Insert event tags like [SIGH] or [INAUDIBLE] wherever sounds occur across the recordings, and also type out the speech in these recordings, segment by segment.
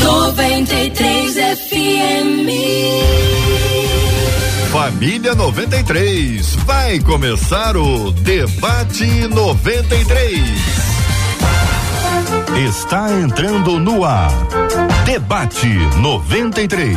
93 FM. Família 93. Vai começar o Debate 93. Está entrando no ar. Debate 93.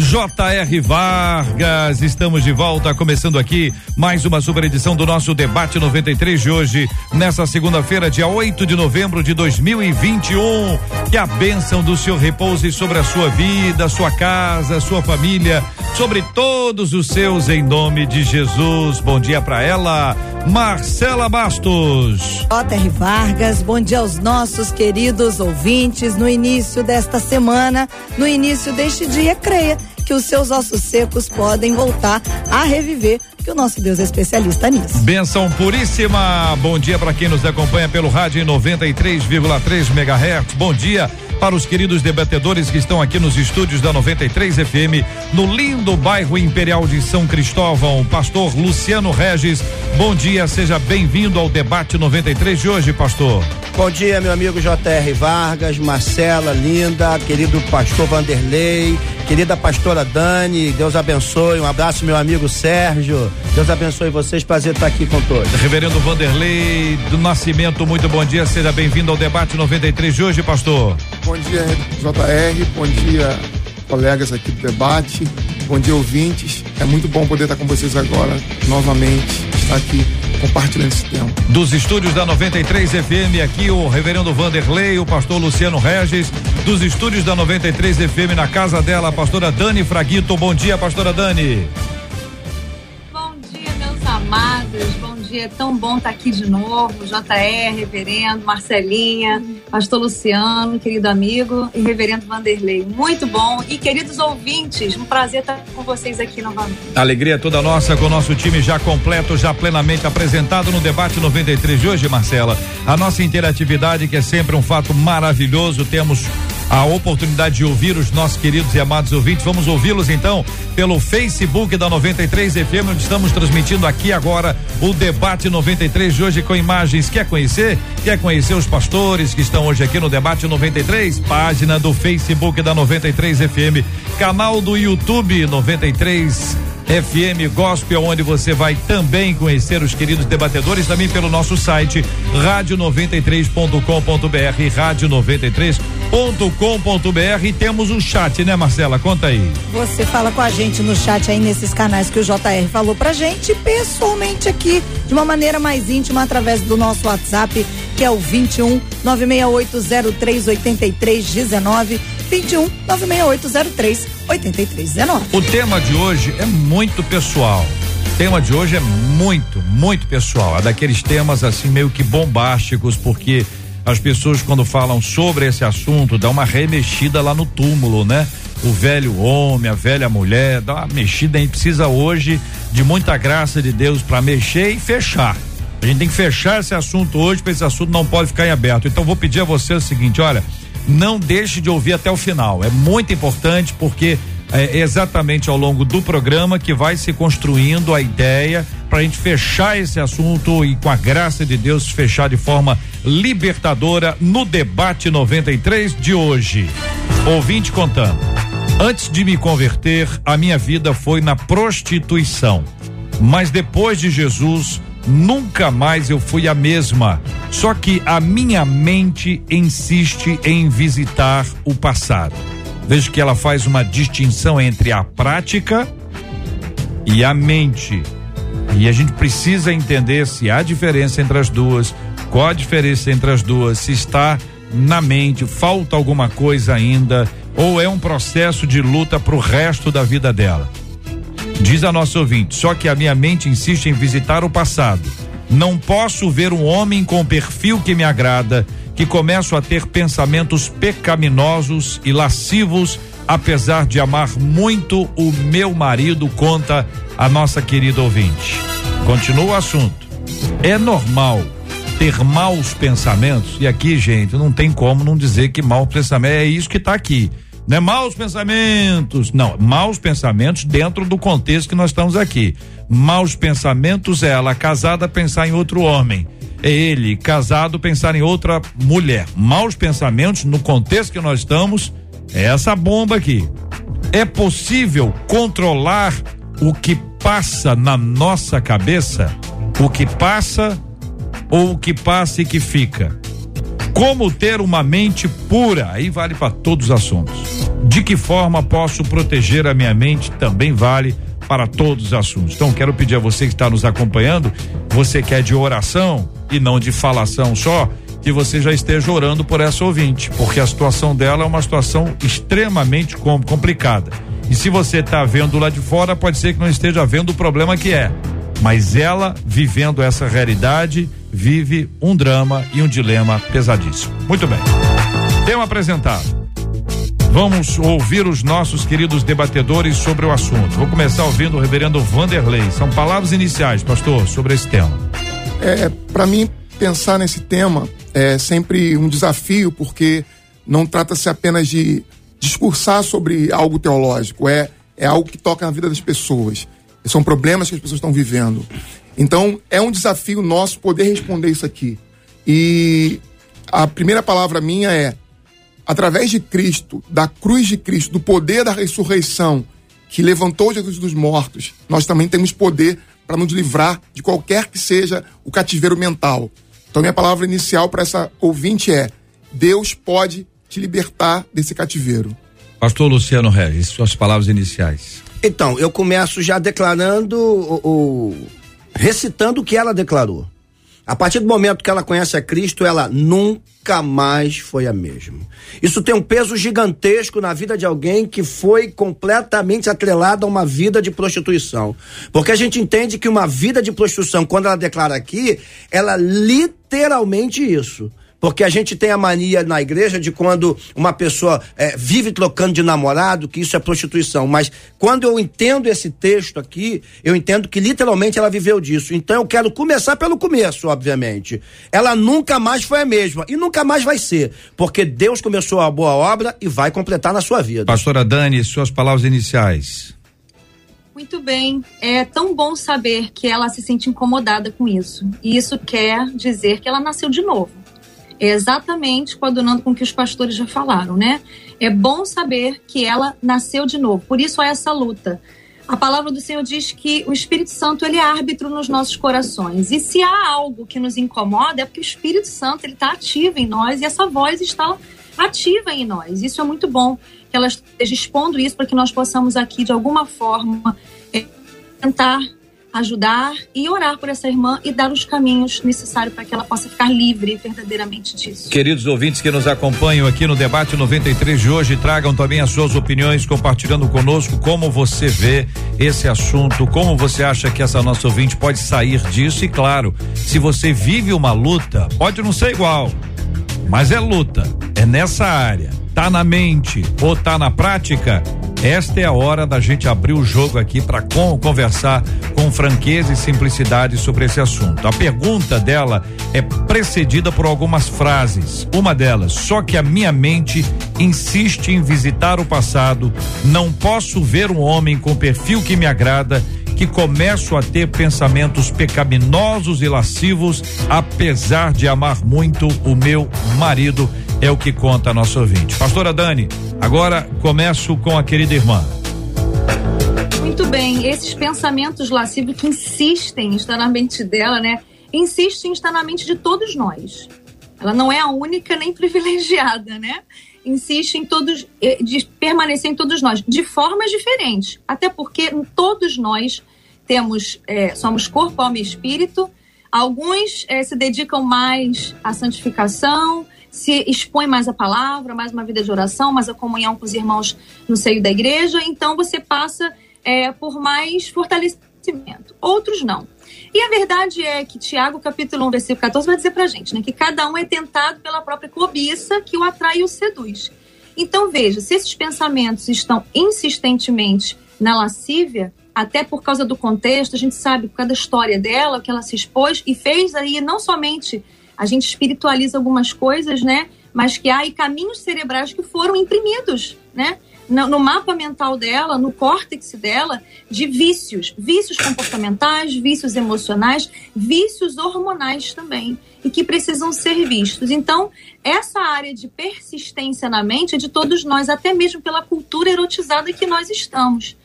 J.R. Vargas, estamos de volta, começando aqui mais uma super edição do nosso debate 93 de hoje, nessa segunda-feira, dia 8 de novembro de 2021. Que a bênção do Senhor repouse sobre a sua vida, sua casa, sua família, sobre todos os seus, em nome de Jesus. Bom dia para ela, Marcela Bastos. J.R. Vargas, bom dia aos nossos queridos ouvintes. No início desta semana, no início deste dia, creia que os seus ossos secos podem voltar a reviver, que o nosso Deus é especialista nisso. Benção puríssima. Bom dia para quem nos acompanha pelo rádio em 93,3 MHz. Bom dia para os queridos debatedores que estão aqui nos estúdios da 93 FM, no lindo bairro Imperial de São Cristóvão. Pastor Luciano Regis, bom dia, seja bem-vindo ao debate 93 de hoje, pastor. Bom dia, meu amigo J.R. Vargas, Marcela, linda, querido pastor Vanderlei, querida pastora Dani, Deus abençoe. Um abraço, meu amigo Sérgio. Deus abençoe vocês, prazer estar aqui com todos. Reverendo Vanderlei do Nascimento, muito bom dia, seja bem-vindo ao debate 93 de hoje, pastor. Bom dia, JR. Bom dia, colegas aqui do debate. Bom dia, ouvintes. É muito bom poder estar com vocês agora, novamente, estar aqui compartilhando esse tempo. Dos estúdios da 93 FM, aqui o reverendo Vanderlei, o pastor Luciano Regis. Dos estúdios da 93 FM, na casa dela, a pastora Dani Fraguito. Bom dia, pastora Dani. Bom dia, meus amados. Bom dia, é tão bom estar aqui de novo. JR, reverendo, Marcelinha, pastor Luciano, querido amigo, e reverendo Vanderlei. Muito bom. E queridos ouvintes, um prazer estar com vocês aqui novamente. Alegria toda nossa com o nosso time já completo, já plenamente apresentado no debate 93 de hoje, Marcela. A nossa interatividade, que é sempre um fato maravilhoso, temos a oportunidade de ouvir os nossos queridos e amados ouvintes. Vamos ouvi-los então pelo Facebook da 93 FM, onde estamos transmitindo aqui agora o debate 93 de hoje com imagens. Quer conhecer? Quer conhecer os pastores que estão hoje aqui no debate 93? Página do Facebook da 93 FM, canal do YouTube 93 FM Gospel, onde você vai também conhecer os queridos debatedores, também pelo nosso site rádio93.com.br, rádio93.com.br e temos um chat, né, Marcela? Conta aí. Você fala com a gente no chat aí nesses canais que o JR falou pra gente, pessoalmente aqui, de uma maneira mais íntima, através do nosso WhatsApp, que é o 21 968038319. 21 96803 8319. O tema de hoje é muito pessoal. O tema de hoje é muito, muito pessoal. É daqueles temas assim meio que bombásticos, porque as pessoas quando falam sobre esse assunto dão uma remexida lá no túmulo, né? O velho homem, a velha mulher, dá uma mexida, gente precisa hoje de muita graça de Deus para mexer e fechar. A gente tem que fechar esse assunto hoje, para esse assunto não pode ficar em aberto. Então vou pedir a você o seguinte, olha, não deixe de ouvir até o final. É muito importante porque é exatamente ao longo do programa que vai se construindo a ideia para a gente fechar esse assunto e com a graça de Deus fechar de forma libertadora no debate 93 de hoje. Ouvinte contando. Antes de me converter, a minha vida foi na prostituição. Mas depois de Jesus, nunca mais eu fui a mesma. Só que a minha mente insiste em visitar o passado. Vejo que ela faz uma distinção entre a prática e a mente. E a gente precisa entender se há diferença entre as duas, qual a diferença entre as duas, se está na mente, falta alguma coisa ainda, ou é um processo de luta para o resto da vida dela. Diz a nossa ouvinte, só que a minha mente insiste em visitar o passado. Não posso ver um homem com perfil que me agrada, que começo a ter pensamentos pecaminosos e lascivos, apesar de amar muito o meu marido, conta a nossa querida ouvinte. Continua o assunto. É normal ter maus pensamentos? E aqui, gente, não tem como não dizer que mau pensamento é isso que está aqui. Não é maus pensamentos, não, maus pensamentos dentro do contexto que nós estamos aqui. Maus pensamentos é ela casada pensar em outro homem. É ele casado pensar em outra mulher. Maus pensamentos no contexto que nós estamos é essa bomba aqui. É possível controlar o que passa na nossa cabeça? O que passa ou o que passa e que fica? Como ter uma mente pura? Aí vale para todos os assuntos. De que forma posso proteger a minha mente? Também vale para todos os assuntos. Então, quero pedir a você que está nos acompanhando, você quer de oração e não de falação só, que você já esteja orando por essa ouvinte, porque a situação dela é uma situação extremamente complicada. E se você está vendo lá de fora, pode ser que não esteja vendo o problema que é. Mas ela, vivendo essa realidade, vive um drama e um dilema pesadíssimo. Muito bem. Tema apresentado. Vamos ouvir os nossos queridos debatedores sobre o assunto. Vou começar ouvindo o reverendo Vanderlei. São palavras iniciais, pastor, sobre esse tema. É, para mim, pensar nesse tema é sempre um desafio, porque não trata-se apenas de discursar sobre algo teológico, é, é algo que toca na vida das pessoas. São problemas que as pessoas estão vivendo. Então, é um desafio nosso poder responder isso aqui. E a primeira palavra minha é: através de Cristo, da cruz de Cristo, do poder da ressurreição que levantou Jesus dos mortos, nós também temos poder para nos livrar de qualquer que seja o cativeiro mental. Então, minha palavra inicial para essa ouvinte é: Deus pode te libertar desse cativeiro. Pastor Luciano Regis, suas palavras iniciais. Então, eu começo já declarando o, o recitando o que ela declarou. A partir do momento que ela conhece a Cristo, ela nunca mais foi a mesma. Isso tem um peso gigantesco na vida de alguém que foi completamente atrelado a uma vida de prostituição. Porque a gente entende que uma vida de prostituição, quando ela declara aqui, ela literalmente isso. Porque a gente tem a mania na igreja de quando uma pessoa é, vive trocando de namorado, que isso é prostituição. Mas quando eu entendo esse texto aqui, eu entendo que literalmente ela viveu disso. Então eu quero começar pelo começo, obviamente. Ela nunca mais foi a mesma e nunca mais vai ser. Porque Deus começou a boa obra e vai completar na sua vida. Pastora Dani, suas palavras iniciais. Muito bem. É tão bom saber que ela se sente incomodada com isso. E isso quer dizer que ela nasceu de novo. É exatamente coadunando com o que os pastores já falaram, né? É bom saber que ela nasceu de novo. Por isso há essa luta. A palavra do Senhor diz que o Espírito Santo ele é árbitro nos nossos corações. E se há algo que nos incomoda é porque o Espírito Santo ele está ativo em nós e essa voz está ativa em nós. Isso é muito bom que ela esteja expondo isso para que nós possamos aqui de alguma forma é, tentar ajudar e orar por essa irmã e dar os caminhos necessários para que ela possa ficar livre verdadeiramente disso. Queridos ouvintes que nos acompanham aqui no debate 93 de hoje, tragam também as suas opiniões, compartilhando conosco como você vê esse assunto, como você acha que essa nossa ouvinte pode sair disso e claro, se você vive uma luta, pode não ser igual, mas é luta, é nessa área, tá na mente ou tá na prática, esta é a hora da gente abrir o jogo aqui para conversar com franqueza e simplicidade sobre esse assunto. A pergunta dela é precedida por algumas frases. Uma delas, só que a minha mente insiste em visitar o passado, não posso ver um homem com perfil que me agrada que começo a ter pensamentos pecaminosos e lascivos, apesar de amar muito o meu marido, é o que conta a nossa ouvinte. Pastora Dani, agora começo com a querida irmã. Muito bem, esses pensamentos lascivos que insistem em estar na mente dela, né? Insistem em estar na mente de todos nós. Ela não é a única nem [LAUGHS] privilegiada, né? insiste em todos, eh, de permanecer em todos nós, de formas diferentes. Até porque todos nós temos, é, somos corpo, alma e espírito. Alguns é, se dedicam mais à santificação, se expõem mais à palavra, mais uma vida de oração, mais a comunhão com os irmãos no seio da igreja. Então você passa é, por mais fortalecimento. Outros não. E a verdade é que Tiago, capítulo 1, versículo 14, vai dizer pra gente, né? Que cada um é tentado pela própria cobiça que o atrai e o seduz. Então veja, se esses pensamentos estão insistentemente na lascívia, até por causa do contexto, a gente sabe por causa da história dela, que ela se expôs e fez aí não somente a gente espiritualiza algumas coisas, né? Mas que há aí caminhos cerebrais que foram imprimidos, né? No, no, mapa mental dela, no córtex dela, de vícios, vícios comportamentais, vícios emocionais, vícios hormonais também, e que precisam ser vistos. Então, essa área de persistência na mente é de todos nós, até mesmo pela cultura erotizada que nós estamos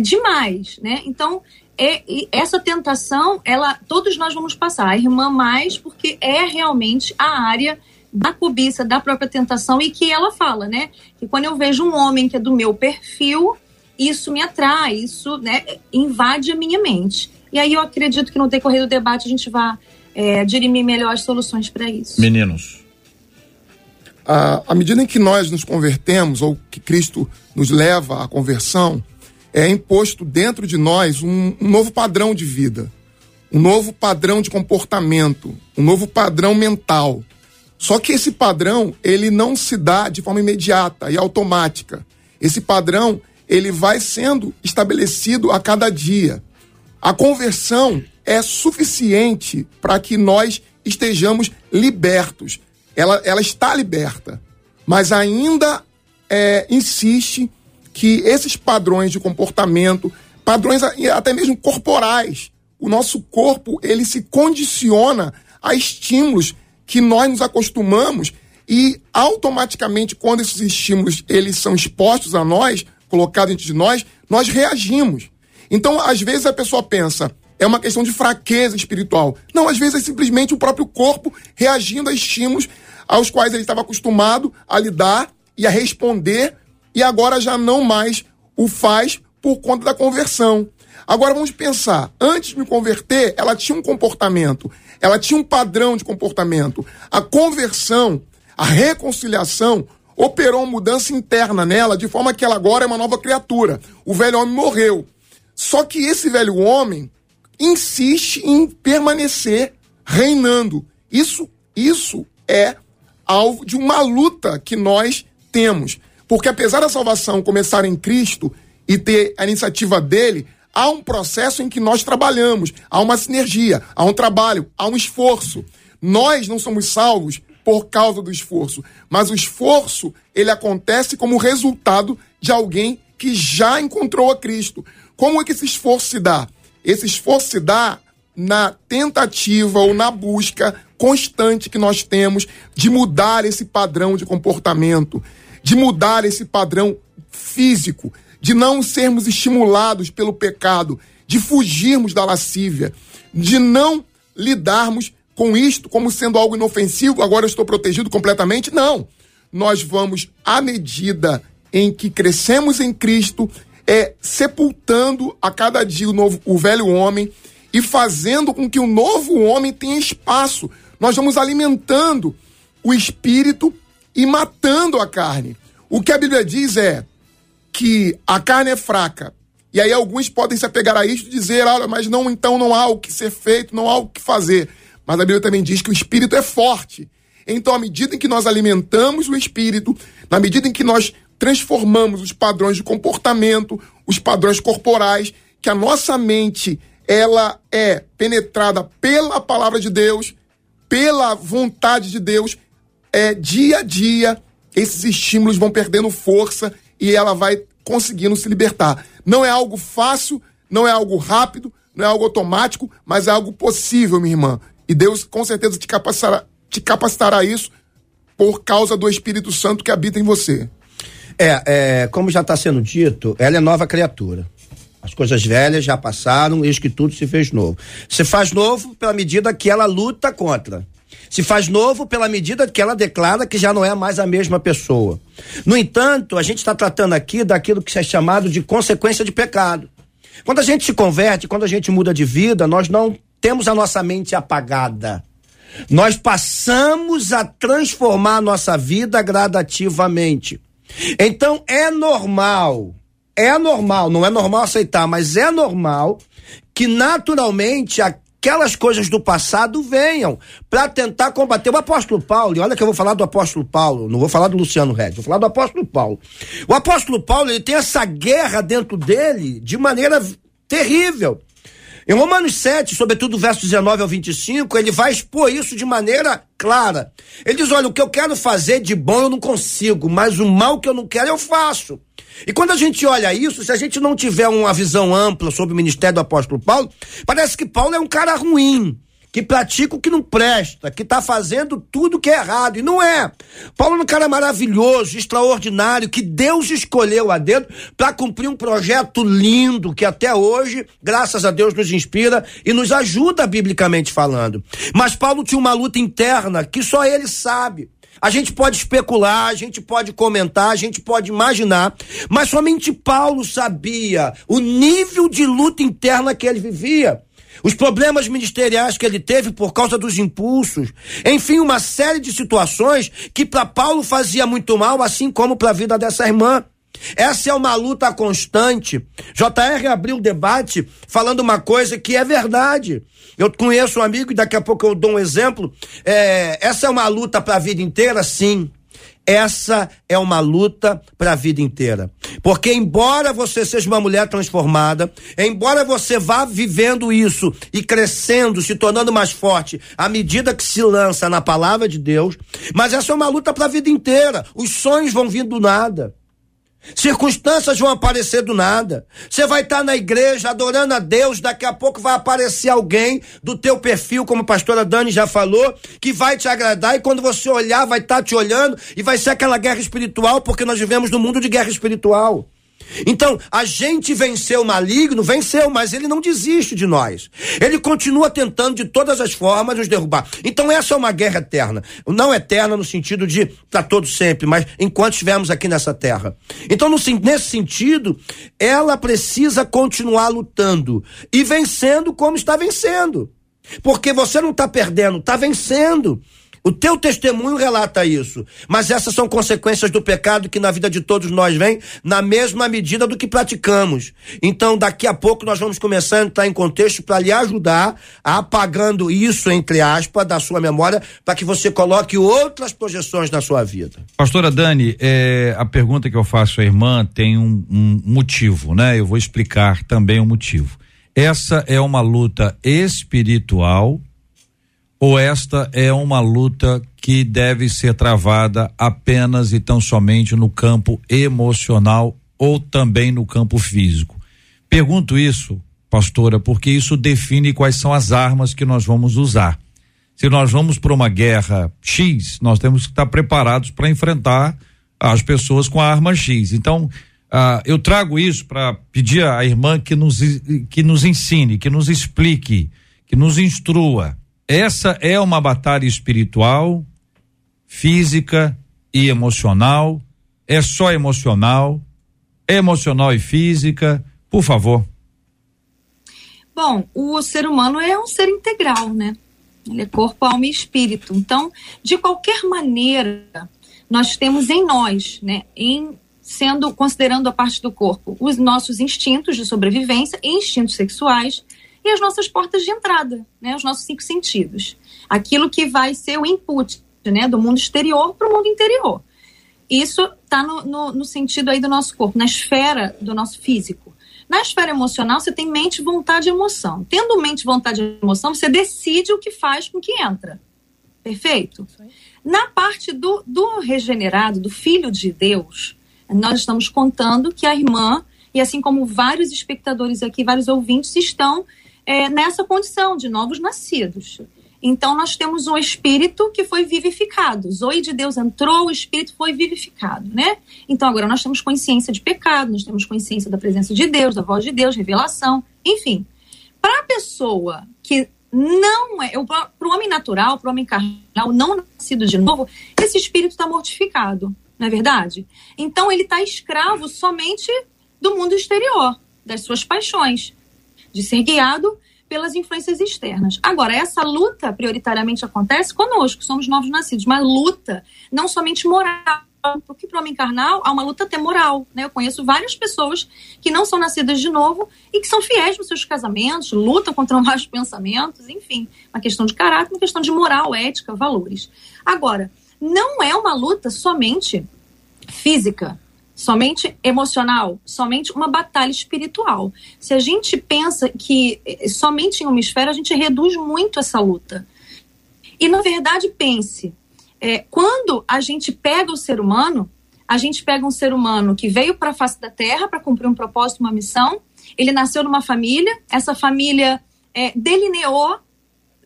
demais, né? Então, é, essa tentação, ela, todos nós vamos passar, a irmã mais, porque é realmente a área da cobiça, da própria tentação, e que ela fala, né? Que quando eu vejo um homem que é do meu perfil, isso me atrai, isso né, invade a minha mente. E aí eu acredito que no decorrer do debate a gente vai é, dirimir melhor as soluções para isso. Meninos. À, à medida em que nós nos convertemos, ou que Cristo nos leva à conversão, é imposto dentro de nós um, um novo padrão de vida, um novo padrão de comportamento, um novo padrão mental. Só que esse padrão, ele não se dá de forma imediata e automática. Esse padrão, ele vai sendo estabelecido a cada dia. A conversão é suficiente para que nós estejamos libertos. Ela, ela está liberta, mas ainda é, insiste que esses padrões de comportamento, padrões até mesmo corporais, o nosso corpo ele se condiciona a estímulos que nós nos acostumamos e automaticamente quando esses estímulos eles são expostos a nós, colocados diante de nós, nós reagimos. Então, às vezes a pessoa pensa, é uma questão de fraqueza espiritual. Não, às vezes é simplesmente o próprio corpo reagindo a estímulos aos quais ele estava acostumado a lidar e a responder e agora já não mais o faz por conta da conversão. Agora vamos pensar, antes de me converter, ela tinha um comportamento, ela tinha um padrão de comportamento. A conversão, a reconciliação, operou uma mudança interna nela, de forma que ela agora é uma nova criatura. O velho homem morreu. Só que esse velho homem insiste em permanecer reinando. Isso, isso é alvo de uma luta que nós temos. Porque apesar da salvação começar em Cristo e ter a iniciativa dele, há um processo em que nós trabalhamos, há uma sinergia, há um trabalho, há um esforço. Nós não somos salvos por causa do esforço, mas o esforço ele acontece como resultado de alguém que já encontrou a Cristo. Como é que esse esforço se dá? Esse esforço se dá na tentativa ou na busca constante que nós temos de mudar esse padrão de comportamento, de mudar esse padrão físico, de não sermos estimulados pelo pecado, de fugirmos da lascívia, de não lidarmos com isto como sendo algo inofensivo, agora eu estou protegido completamente. Não. Nós vamos, à medida em que crescemos em Cristo, é sepultando a cada dia o, novo, o velho homem e fazendo com que o novo homem tenha espaço. Nós vamos alimentando o espírito e matando a carne. O que a Bíblia diz é que a carne é fraca. E aí alguns podem se apegar a isso e dizer, olha, mas não, então não há o que ser feito, não há o que fazer. Mas a Bíblia também diz que o espírito é forte. Então, à medida em que nós alimentamos o espírito, na medida em que nós transformamos os padrões de comportamento, os padrões corporais, que a nossa mente ela é penetrada pela palavra de Deus, pela vontade de Deus, é, dia a dia, esses estímulos vão perdendo força e ela vai conseguindo se libertar. Não é algo fácil, não é algo rápido, não é algo automático, mas é algo possível, minha irmã. E Deus com certeza te capacitará, te capacitará isso por causa do Espírito Santo que habita em você. É, é como já está sendo dito, ela é nova criatura. As coisas velhas já passaram, eis que tudo se fez novo. Se faz novo pela medida que ela luta contra se faz novo pela medida que ela declara que já não é mais a mesma pessoa. No entanto, a gente está tratando aqui daquilo que é chamado de consequência de pecado. Quando a gente se converte, quando a gente muda de vida, nós não temos a nossa mente apagada. Nós passamos a transformar a nossa vida gradativamente. Então é normal, é normal, não é normal aceitar, mas é normal que naturalmente a aquelas coisas do passado venham para tentar combater o apóstolo Paulo. E olha que eu vou falar do apóstolo Paulo, não vou falar do Luciano Red, vou falar do apóstolo Paulo. O apóstolo Paulo, ele tem essa guerra dentro dele de maneira terrível. Em Romanos 7, sobretudo verso 19 ao 25, ele vai expor isso de maneira clara. Ele diz: Olha, o que eu quero fazer de bom eu não consigo, mas o mal que eu não quero eu faço. E quando a gente olha isso, se a gente não tiver uma visão ampla sobre o ministério do apóstolo Paulo, parece que Paulo é um cara ruim que pratica o que não presta, que está fazendo tudo que é errado. E não é. Paulo é um cara maravilhoso, extraordinário, que Deus escolheu a dedo para cumprir um projeto lindo que até hoje, graças a Deus, nos inspira e nos ajuda biblicamente falando. Mas Paulo tinha uma luta interna que só ele sabe. A gente pode especular, a gente pode comentar, a gente pode imaginar, mas somente Paulo sabia o nível de luta interna que ele vivia os problemas ministeriais que ele teve por causa dos impulsos, enfim, uma série de situações que para Paulo fazia muito mal, assim como para a vida dessa irmã. Essa é uma luta constante. JR abriu o debate falando uma coisa que é verdade. Eu conheço um amigo e daqui a pouco eu dou um exemplo. É, essa é uma luta para a vida inteira, sim. Essa é uma luta para a vida inteira. Porque, embora você seja uma mulher transformada, embora você vá vivendo isso e crescendo, se tornando mais forte à medida que se lança na palavra de Deus, mas essa é uma luta para a vida inteira. Os sonhos vão vir do nada. Circunstâncias vão aparecer do nada. Você vai estar na igreja adorando a Deus, daqui a pouco vai aparecer alguém do teu perfil, como a pastora Dani já falou, que vai te agradar e quando você olhar vai estar te olhando e vai ser aquela guerra espiritual, porque nós vivemos num mundo de guerra espiritual. Então, a gente venceu o maligno, venceu, mas ele não desiste de nós. Ele continua tentando de todas as formas nos derrubar. Então, essa é uma guerra eterna. Não eterna no sentido de para todos sempre, mas enquanto estivermos aqui nessa terra. Então, no, nesse sentido, ela precisa continuar lutando e vencendo como está vencendo. Porque você não está perdendo, está vencendo. O teu testemunho relata isso. Mas essas são consequências do pecado que na vida de todos nós vem na mesma medida do que praticamos. Então, daqui a pouco nós vamos começar a entrar em contexto para lhe ajudar apagando isso, entre aspas, da sua memória, para que você coloque outras projeções na sua vida. Pastora Dani, é, a pergunta que eu faço à irmã tem um, um motivo, né? Eu vou explicar também o motivo. Essa é uma luta espiritual ou esta é uma luta que deve ser travada apenas e tão somente no campo emocional ou também no campo físico? Pergunto isso, pastora, porque isso define quais são as armas que nós vamos usar. Se nós vamos para uma guerra X, nós temos que estar preparados para enfrentar as pessoas com a arma X. Então, ah, eu trago isso para pedir à irmã que nos, que nos ensine, que nos explique, que nos instrua essa é uma batalha espiritual, física e emocional. É só emocional, emocional e física. Por favor. Bom, o ser humano é um ser integral, né? Ele é corpo, alma e espírito. Então, de qualquer maneira, nós temos em nós, né, em sendo considerando a parte do corpo, os nossos instintos de sobrevivência e instintos sexuais, e as nossas portas de entrada, né, os nossos cinco sentidos. Aquilo que vai ser o input né, do mundo exterior para o mundo interior. Isso está no, no, no, sentido aí do nosso corpo, na esfera do nosso físico. Na esfera emocional, você tem mente, vontade e emoção. Tendo mente, vontade e emoção, você decide o que faz com que entra. Perfeito? Na parte do, do regenerado, do filho de Deus, nós estamos contando que a irmã, e assim como vários espectadores aqui, vários ouvintes, estão é, nessa condição de novos nascidos. Então, nós temos um espírito que foi vivificado. Zoe de Deus entrou, o espírito foi vivificado, né? Então, agora nós temos consciência de pecado, nós temos consciência da presença de Deus, da voz de Deus, revelação, enfim. Para a pessoa que não é, para o homem natural, para o homem carnal, não nascido de novo, esse espírito está mortificado, não é verdade? Então, ele está escravo somente do mundo exterior, das suas paixões de ser guiado pelas influências externas. Agora, essa luta prioritariamente acontece conosco, somos novos nascidos, mas luta não somente moral, porque para o homem carnal há uma luta até moral. Né? Eu conheço várias pessoas que não são nascidas de novo e que são fiéis nos seus casamentos, lutam contra [LAUGHS] maus pensamentos, enfim, uma questão de caráter, uma questão de moral, ética, valores. Agora, não é uma luta somente física, somente emocional, somente uma batalha espiritual. Se a gente pensa que eh, somente em uma esfera, a gente reduz muito essa luta. E, na verdade, pense: é, quando a gente pega o ser humano, a gente pega um ser humano que veio para a face da Terra para cumprir um propósito, uma missão, ele nasceu numa família, essa família é, delineou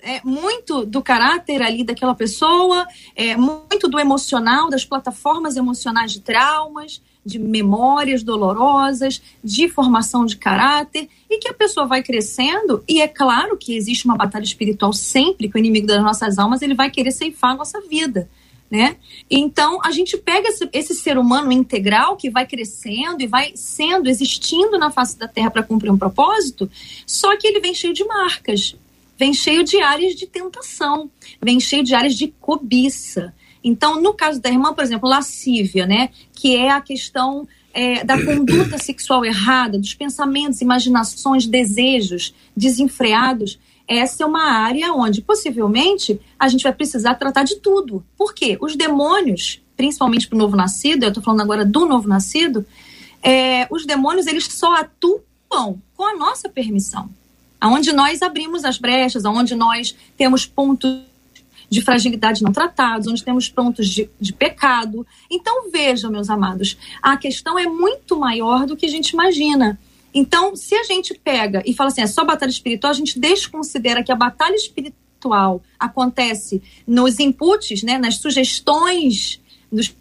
é, muito do caráter ali daquela pessoa, é, muito do emocional, das plataformas emocionais de traumas, de memórias dolorosas, de formação de caráter, e que a pessoa vai crescendo, e é claro que existe uma batalha espiritual sempre, que o inimigo das nossas almas ele vai querer ceifar a nossa vida. Né? Então a gente pega esse, esse, ser humano integral que vai crescendo e vai sendo, existindo na face da Terra para cumprir um propósito, só que ele vem cheio de marcas, vem cheio de áreas de tentação, vem cheio de áreas de cobiça, então, no caso da irmã, por exemplo, lascívia, né, que é a questão é, da conduta sexual errada, dos pensamentos, imaginações, desejos desenfreados, essa é uma área onde possivelmente a gente vai precisar tratar de tudo. Por quê? Os demônios, principalmente para o novo nascido, eu estou falando agora do novo nascido, é, os demônios eles só atuam com a nossa permissão. Aonde nós abrimos as brechas, aonde nós temos pontos de fragilidade não tratados, onde temos pontos de, de pecado. Então, vejam, meus amados, a questão é muito maior do que a gente imagina. Então, se a gente pega e fala assim, é só batalha espiritual, a gente desconsidera que a batalha espiritual acontece nos inputs, né, nas sugestões dos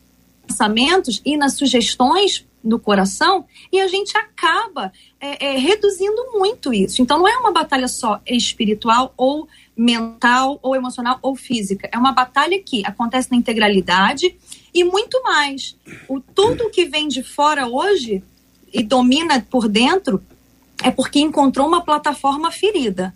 pensamentos e nas sugestões do coração, e a gente acaba é, é, reduzindo muito isso. Então, não é uma batalha só espiritual ou mental ou emocional ou física. É uma batalha que acontece na integralidade e muito mais. O tudo que vem de fora hoje e domina por dentro é porque encontrou uma plataforma ferida.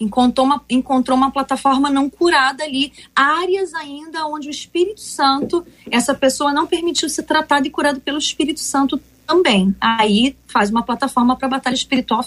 Encontrou uma, encontrou uma plataforma não curada ali, áreas ainda onde o Espírito Santo, essa pessoa não permitiu ser tratada e curada pelo Espírito Santo também. Aí faz uma plataforma para batalha espiritual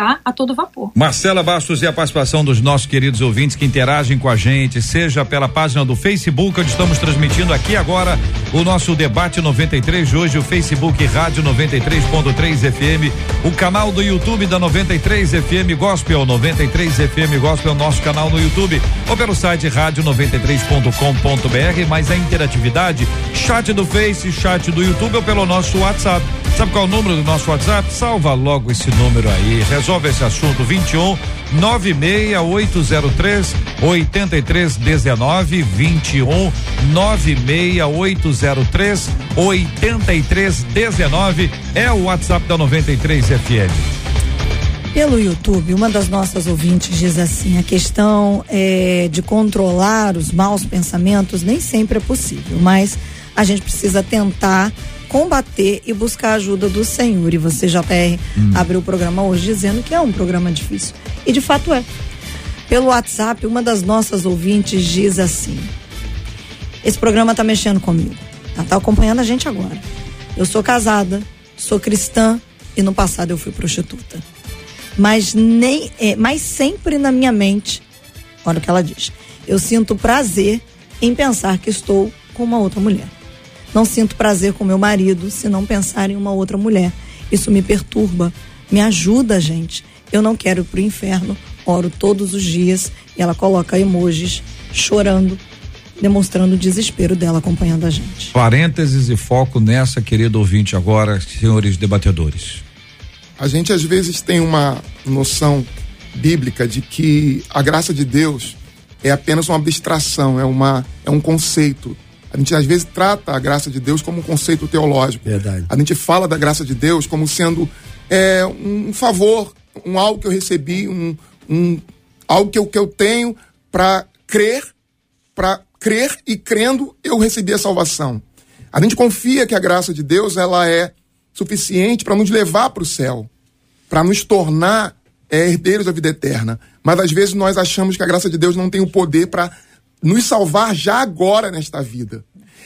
Tá? a todo vapor. Marcela Bastos e a participação dos nossos queridos ouvintes que interagem com a gente, seja pela página do Facebook, onde estamos transmitindo aqui agora o nosso debate 93 de hoje, o Facebook Rádio 93.3 FM, o canal do YouTube da 93 FM Gospel, 93 FM Gospel, nosso canal no YouTube, ou pelo site rádio93.com.br, mais a interatividade, chat do Face, chat do YouTube ou pelo nosso WhatsApp. Sabe qual é o número do nosso WhatsApp? Salva logo esse número aí. Resolve esse assunto. 21 96803 8319 21 96803 8319 é o WhatsApp da 93 FM. Pelo YouTube, uma das nossas ouvintes diz assim: a questão é, de controlar os maus pensamentos nem sempre é possível, mas a gente precisa tentar combater e buscar a ajuda do Senhor. E você, JR, hum. abriu o programa hoje dizendo que é um programa difícil. E de fato é. Pelo WhatsApp, uma das nossas ouvintes diz assim: Esse programa tá mexendo comigo. Tá, tá acompanhando a gente agora. Eu sou casada, sou cristã e no passado eu fui prostituta. Mas nem, é, mas sempre na minha mente, olha o que ela diz. Eu sinto prazer em pensar que estou com uma outra mulher. Não sinto prazer com meu marido se não pensar em uma outra mulher. Isso me perturba, me ajuda, gente. Eu não quero ir pro inferno. Oro todos os dias e ela coloca emojis chorando, demonstrando o desespero dela acompanhando a gente. Parênteses e foco nessa, querido ouvinte, agora, senhores debatedores. A gente às vezes tem uma noção bíblica de que a graça de Deus é apenas uma abstração, é, uma, é um conceito a gente às vezes trata a graça de Deus como um conceito teológico. Verdade. A gente fala da graça de Deus como sendo é, um favor, um algo que eu recebi, um, um algo que eu, que eu tenho para crer, para crer e crendo eu recebi a salvação. A gente confia que a graça de Deus ela é suficiente para nos levar para o céu, para nos tornar é, herdeiros da vida eterna. Mas às vezes nós achamos que a graça de Deus não tem o poder para nos salvar já agora nesta vida.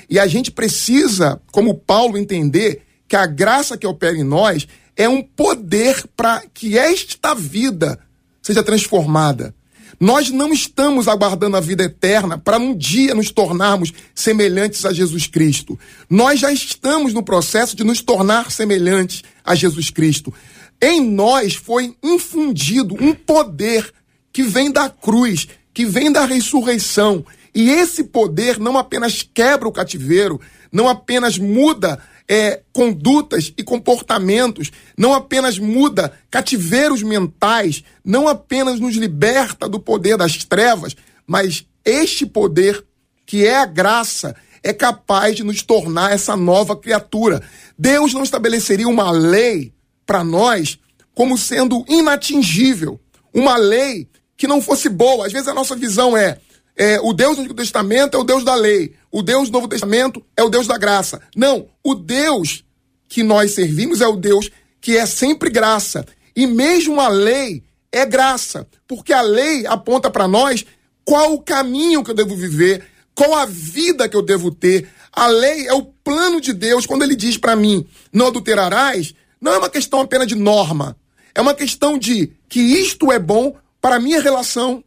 E a gente precisa, como Paulo, entender que a graça que opera em nós é um poder para que esta vida seja transformada. Nós não estamos aguardando a vida eterna para um dia nos tornarmos semelhantes a Jesus Cristo. Nós já estamos no processo de nos tornar semelhantes a Jesus Cristo. Em nós foi infundido um poder que vem da cruz, que vem da ressurreição. E esse poder não apenas quebra o cativeiro, não apenas muda é, condutas e comportamentos, não apenas muda cativeiros mentais, não apenas nos liberta do poder das trevas, mas este poder, que é a graça, é capaz de nos tornar essa nova criatura. Deus não estabeleceria uma lei para nós como sendo inatingível, uma lei que não fosse boa. Às vezes a nossa visão é, é o Deus do Antigo Testamento é o Deus da lei, o Deus do Novo Testamento é o Deus da graça. Não, o Deus que nós servimos é o Deus que é sempre graça. E mesmo a lei é graça, porque a lei aponta para nós qual o caminho que eu devo viver, qual a vida que eu devo ter. A lei é o plano de Deus quando ele diz para mim: não adulterarás. Não é uma questão apenas de norma, é uma questão de que isto é bom para a minha relação,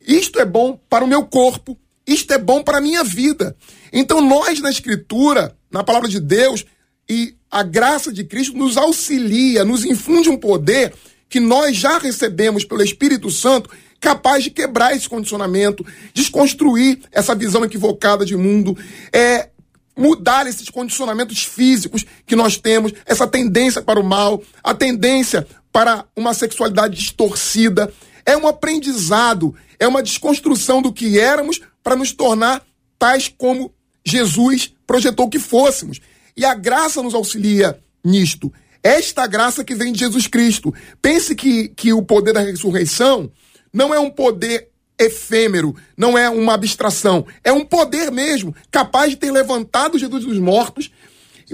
isto é bom para o meu corpo, isto é bom para a minha vida. Então, nós na Escritura, na palavra de Deus, e a graça de Cristo nos auxilia, nos infunde um poder que nós já recebemos pelo Espírito Santo, capaz de quebrar esse condicionamento, desconstruir essa visão equivocada de mundo, é mudar esses condicionamentos físicos que nós temos, essa tendência para o mal, a tendência para uma sexualidade distorcida. É um aprendizado, é uma desconstrução do que éramos para nos tornar tais como Jesus projetou que fôssemos. E a graça nos auxilia nisto. Esta graça que vem de Jesus Cristo. Pense que, que o poder da ressurreição não é um poder efêmero, não é uma abstração, é um poder mesmo, capaz de ter levantado Jesus dos mortos,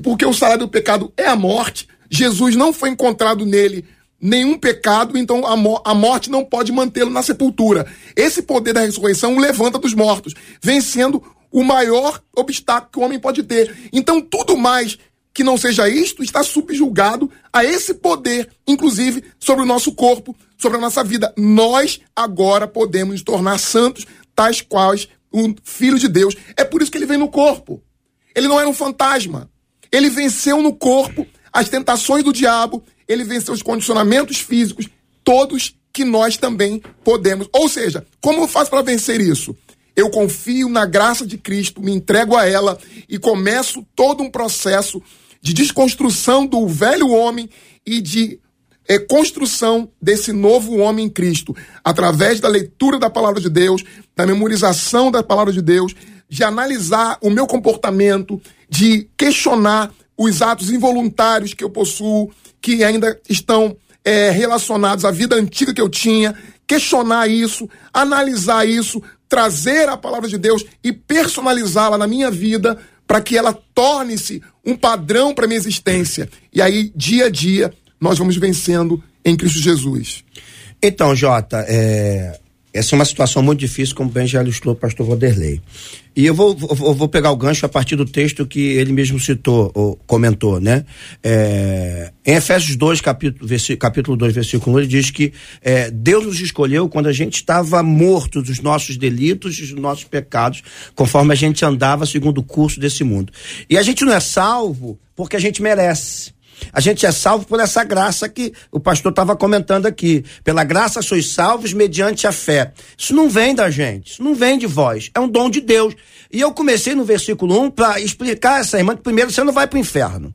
porque o salário do pecado é a morte, Jesus não foi encontrado nele nenhum pecado, então a, mo a morte não pode mantê-lo na sepultura. Esse poder da ressurreição o levanta dos mortos, vencendo o maior obstáculo que o homem pode ter. Então, tudo mais que não seja isto está subjugado a esse poder, inclusive sobre o nosso corpo, sobre a nossa vida. Nós agora podemos nos tornar santos, tais quais o Filho de Deus. É por isso que ele vem no corpo. Ele não era um fantasma. Ele venceu no corpo as tentações do diabo, ele venceu os condicionamentos físicos, todos que nós também podemos. Ou seja, como eu faço para vencer isso? Eu confio na graça de Cristo, me entrego a ela e começo todo um processo de desconstrução do velho homem e de é, construção desse novo homem em Cristo, através da leitura da palavra de Deus, da memorização da palavra de Deus, de analisar o meu comportamento, de questionar os atos involuntários que eu possuo, que ainda estão é, relacionados à vida antiga que eu tinha, questionar isso, analisar isso, trazer a palavra de Deus e personalizá-la na minha vida para que ela torne-se um padrão para minha existência. E aí, dia a dia, nós vamos vencendo em Cristo Jesus. Então, Jota, é, essa é uma situação muito difícil, como bem já ilustrou o pastor Vanderlei. E eu vou, vou, vou, pegar o gancho a partir do texto que ele mesmo citou, ou comentou, né? É, em Efésios 2, capítulo, capítulo 2, versículo 1, ele diz que é, Deus nos escolheu quando a gente estava morto dos nossos delitos dos nossos pecados, conforme a gente andava segundo o curso desse mundo. E a gente não é salvo porque a gente merece. A gente é salvo por essa graça que o pastor estava comentando aqui. Pela graça sois salvos mediante a fé. Isso não vem da gente, isso não vem de vós, é um dom de Deus. E eu comecei no versículo 1 para explicar essa irmã que primeiro você não vai para o inferno.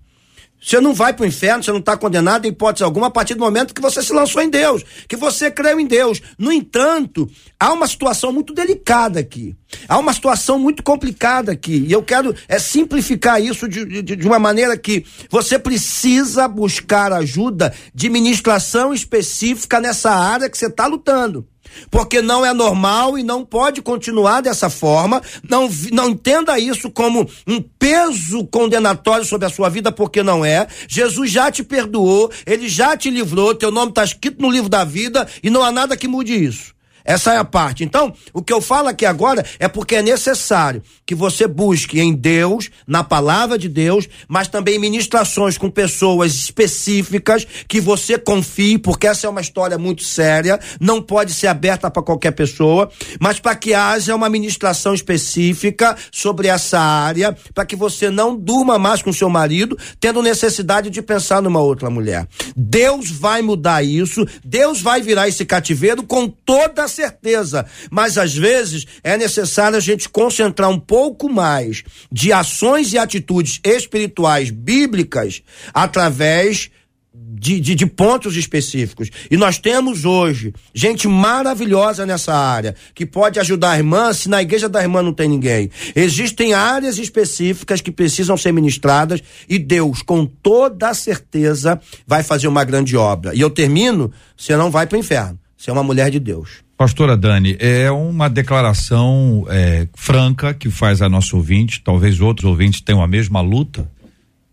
Você não vai para o inferno, você não está condenado em hipótese alguma a partir do momento que você se lançou em Deus, que você creu em Deus. No entanto, há uma situação muito delicada aqui. Há uma situação muito complicada aqui. E eu quero é, simplificar isso de, de, de uma maneira que você precisa buscar ajuda de ministração específica nessa área que você está lutando porque não é normal e não pode continuar dessa forma. Não, não entenda isso como um peso condenatório sobre a sua vida, porque não é. Jesus já te perdoou, ele já te livrou, teu nome está escrito no livro da vida e não há nada que mude isso. Essa é a parte. Então, o que eu falo aqui agora é porque é necessário que você busque em Deus, na palavra de Deus, mas também ministrações com pessoas específicas que você confie, porque essa é uma história muito séria, não pode ser aberta para qualquer pessoa, mas para que haja uma ministração específica sobre essa área, para que você não durma mais com seu marido, tendo necessidade de pensar numa outra mulher. Deus vai mudar isso, Deus vai virar esse cativeiro com toda certeza, mas às vezes é necessário a gente concentrar um pouco mais de ações e atitudes espirituais bíblicas através de, de, de, pontos específicos. E nós temos hoje gente maravilhosa nessa área que pode ajudar a irmã se na igreja da irmã não tem ninguém. Existem áreas específicas que precisam ser ministradas e Deus, com toda certeza, vai fazer uma grande obra. E eu termino: você não vai para o inferno. Você é uma mulher de Deus. Pastora Dani, é uma declaração é, franca que faz a nosso ouvinte, talvez outros ouvintes tenham a mesma luta,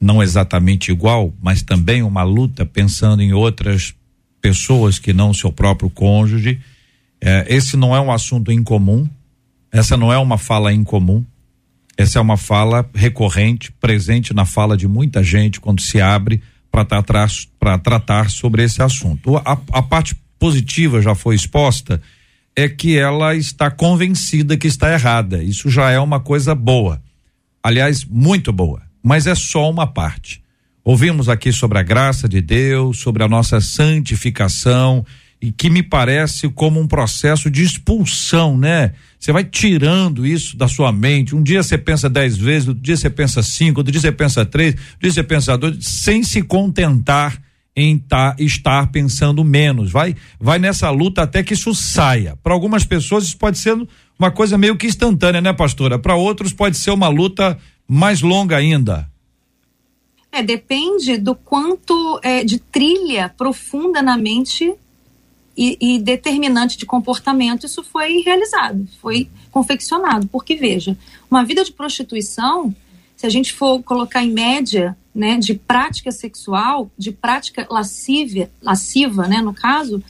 não exatamente igual, mas também uma luta pensando em outras pessoas que não seu próprio cônjuge. É, esse não é um assunto incomum, essa não é uma fala incomum, essa é uma fala recorrente, presente na fala de muita gente quando se abre para tratar sobre esse assunto. A, a parte positiva já foi exposta é que ela está convencida que está errada. Isso já é uma coisa boa. Aliás, muito boa, mas é só uma parte. Ouvimos aqui sobre a graça de Deus, sobre a nossa santificação, e que me parece como um processo de expulsão, né? Você vai tirando isso da sua mente. Um dia você pensa dez vezes, outro dia você pensa cinco, outro dia você pensa três, outro dia você pensa dois, sem se contentar em tá, estar pensando menos. Vai, vai nessa luta até que isso saia. Para algumas pessoas isso pode ser uma coisa meio que instantânea, né, pastora? Para outros pode ser uma luta mais longa ainda. É, depende do quanto é, de trilha profunda na mente e, e, determinante de comportamento isso foi realizado, foi confeccionado. Porque, veja, uma vida de prostituição, se a gente for colocar em média né, de prática sexual, de prática lascívia, lasciva, né, no caso,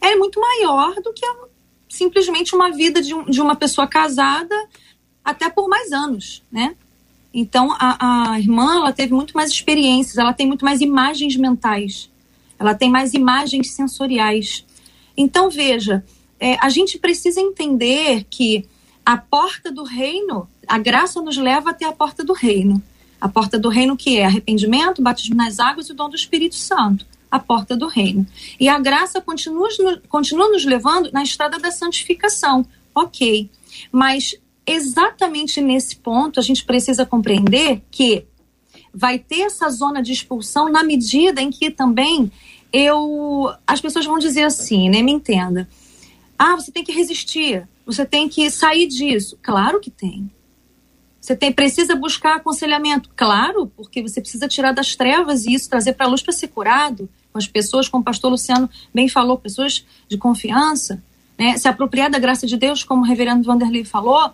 é muito maior do que simplesmente uma vida de, um, de uma pessoa casada até por mais anos, né? Então a, a irmã ela teve muito mais experiências, ela tem muito mais imagens mentais, ela tem mais imagens sensoriais. Então veja, é, a gente precisa entender que a porta do reino, a graça nos leva até a porta do reino. A porta do reino que é arrependimento, batismo nas águas e o dom do Espírito Santo. A porta do reino. E a graça continua, continua nos levando na estrada da santificação. Ok. Mas exatamente nesse ponto a gente precisa compreender que vai ter essa zona de expulsão na medida em que também eu as pessoas vão dizer assim, né? Me entenda. Ah, você tem que resistir, você tem que sair disso. Claro que tem. Você tem, precisa buscar aconselhamento, claro, porque você precisa tirar das trevas e isso trazer para a luz para ser curado. Com as pessoas, como o pastor Luciano bem falou, pessoas de confiança, né? se apropriar da graça de Deus, como o reverendo Vanderlei falou,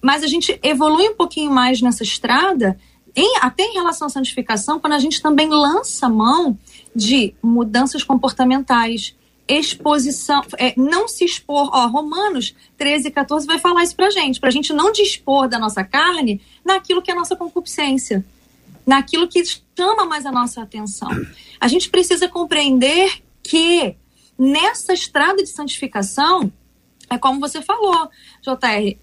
mas a gente evolui um pouquinho mais nessa estrada, em, até em relação à santificação, quando a gente também lança mão de mudanças comportamentais, exposição, é, não se expor, ó, Romanos 13 e 14 vai falar isso pra gente, pra gente não dispor da nossa carne naquilo que é a nossa concupiscência, naquilo que chama mais a nossa atenção. A gente precisa compreender que nessa estrada de santificação, é como você falou, JR,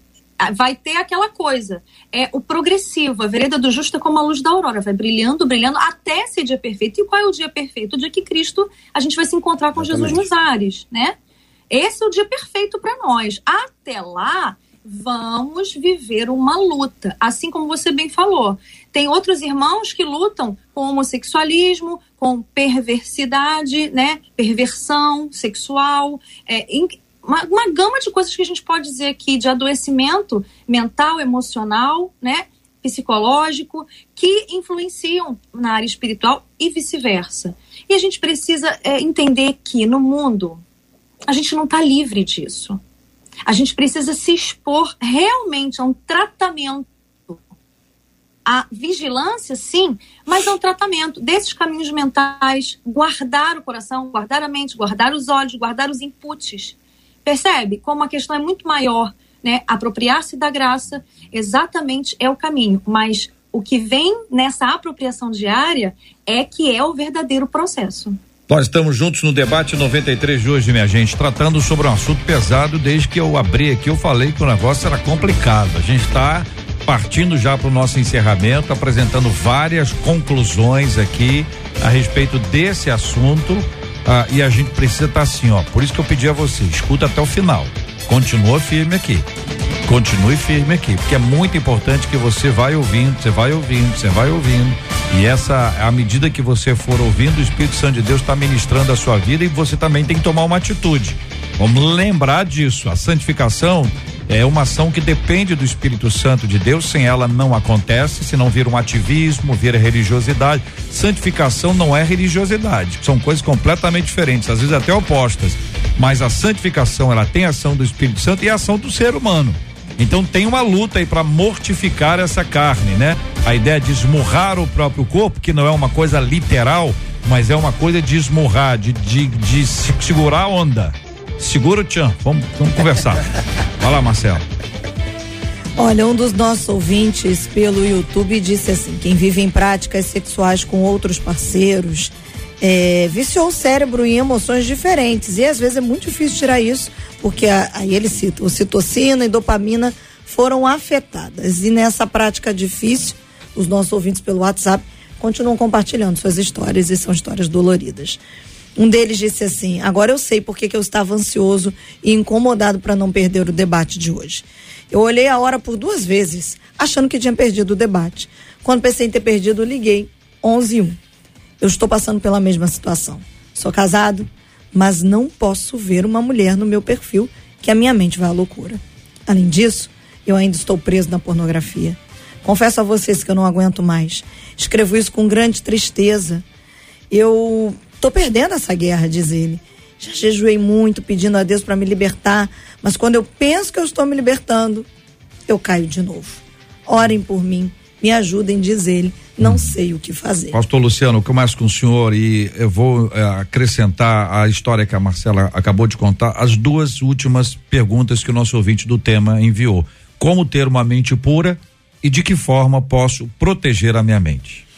vai ter aquela coisa. É o progressivo, a vereda do justo é como a luz da aurora, vai brilhando, brilhando até ser dia perfeito. E qual é o dia perfeito? O dia que Cristo, a gente vai se encontrar com Exatamente. Jesus nos ares, né? Esse é o dia perfeito para nós. Até lá, vamos viver uma luta, assim como você bem falou. Tem outros irmãos que lutam com homossexualismo, com perversidade, né? Perversão sexual, é, uma, uma gama de coisas que a gente pode dizer aqui de adoecimento mental, emocional, né? psicológico, que influenciam na área espiritual e vice-versa. E a gente precisa é, entender que no mundo a gente não está livre disso. A gente precisa se expor realmente a um tratamento. A vigilância, sim, mas a um tratamento desses caminhos mentais, guardar o coração, guardar a mente, guardar os olhos, guardar os inputs Percebe como a questão é muito maior, né? Apropriar-se da graça exatamente é o caminho, mas o que vem nessa apropriação diária é que é o verdadeiro processo. Nós estamos juntos no debate 93 de hoje, minha gente, tratando sobre um assunto pesado. Desde que eu abri aqui, eu falei que o negócio era complicado. A gente está partindo já para o nosso encerramento, apresentando várias conclusões aqui a respeito desse assunto. Ah, e a gente precisa estar tá assim, ó. Por isso que eu pedi a você, escuta até o final. Continua firme aqui. Continue firme aqui, porque é muito importante que você vai ouvindo, você vai ouvindo, você vai ouvindo. E essa, à medida que você for ouvindo, o Espírito Santo de Deus está ministrando a sua vida e você também tem que tomar uma atitude. Vamos lembrar disso. A santificação é uma ação que depende do Espírito Santo de Deus, sem ela não acontece, se não vira um ativismo, vira religiosidade. Santificação não é religiosidade, são coisas completamente diferentes, às vezes até opostas. Mas a santificação, ela tem ação do Espírito Santo e ação do ser humano. Então tem uma luta aí para mortificar essa carne, né? A ideia de esmurrar o próprio corpo, que não é uma coisa literal, mas é uma coisa de esmurrar, de, de, de segurar a onda. Segura o tchan, vamos, vamos conversar. Vai lá, Marcelo. Olha, um dos nossos ouvintes pelo YouTube disse assim: quem vive em práticas sexuais com outros parceiros é, viciou o cérebro em emoções diferentes. E às vezes é muito difícil tirar isso, porque aí ele cita: ocitocina e dopamina foram afetadas. E nessa prática difícil, os nossos ouvintes pelo WhatsApp continuam compartilhando suas histórias e são histórias doloridas. Um deles disse assim: Agora eu sei por que eu estava ansioso e incomodado para não perder o debate de hoje. Eu olhei a hora por duas vezes, achando que tinha perdido o debate. Quando pensei em ter perdido, liguei 11 e 1. Eu estou passando pela mesma situação. Sou casado, mas não posso ver uma mulher no meu perfil que a minha mente vai à loucura. Além disso, eu ainda estou preso na pornografia. Confesso a vocês que eu não aguento mais. Escrevo isso com grande tristeza. Eu Tô perdendo essa guerra, diz ele. Já jejuei muito pedindo a Deus para me libertar, mas quando eu penso que eu estou me libertando, eu caio de novo. Orem por mim, me ajudem, diz ele. Não hum. sei o que fazer. Pastor Luciano, eu começo com o senhor e eu vou é, acrescentar a história que a Marcela acabou de contar, as duas últimas perguntas que o nosso ouvinte do tema enviou. Como ter uma mente pura e de que forma posso proteger a minha mente?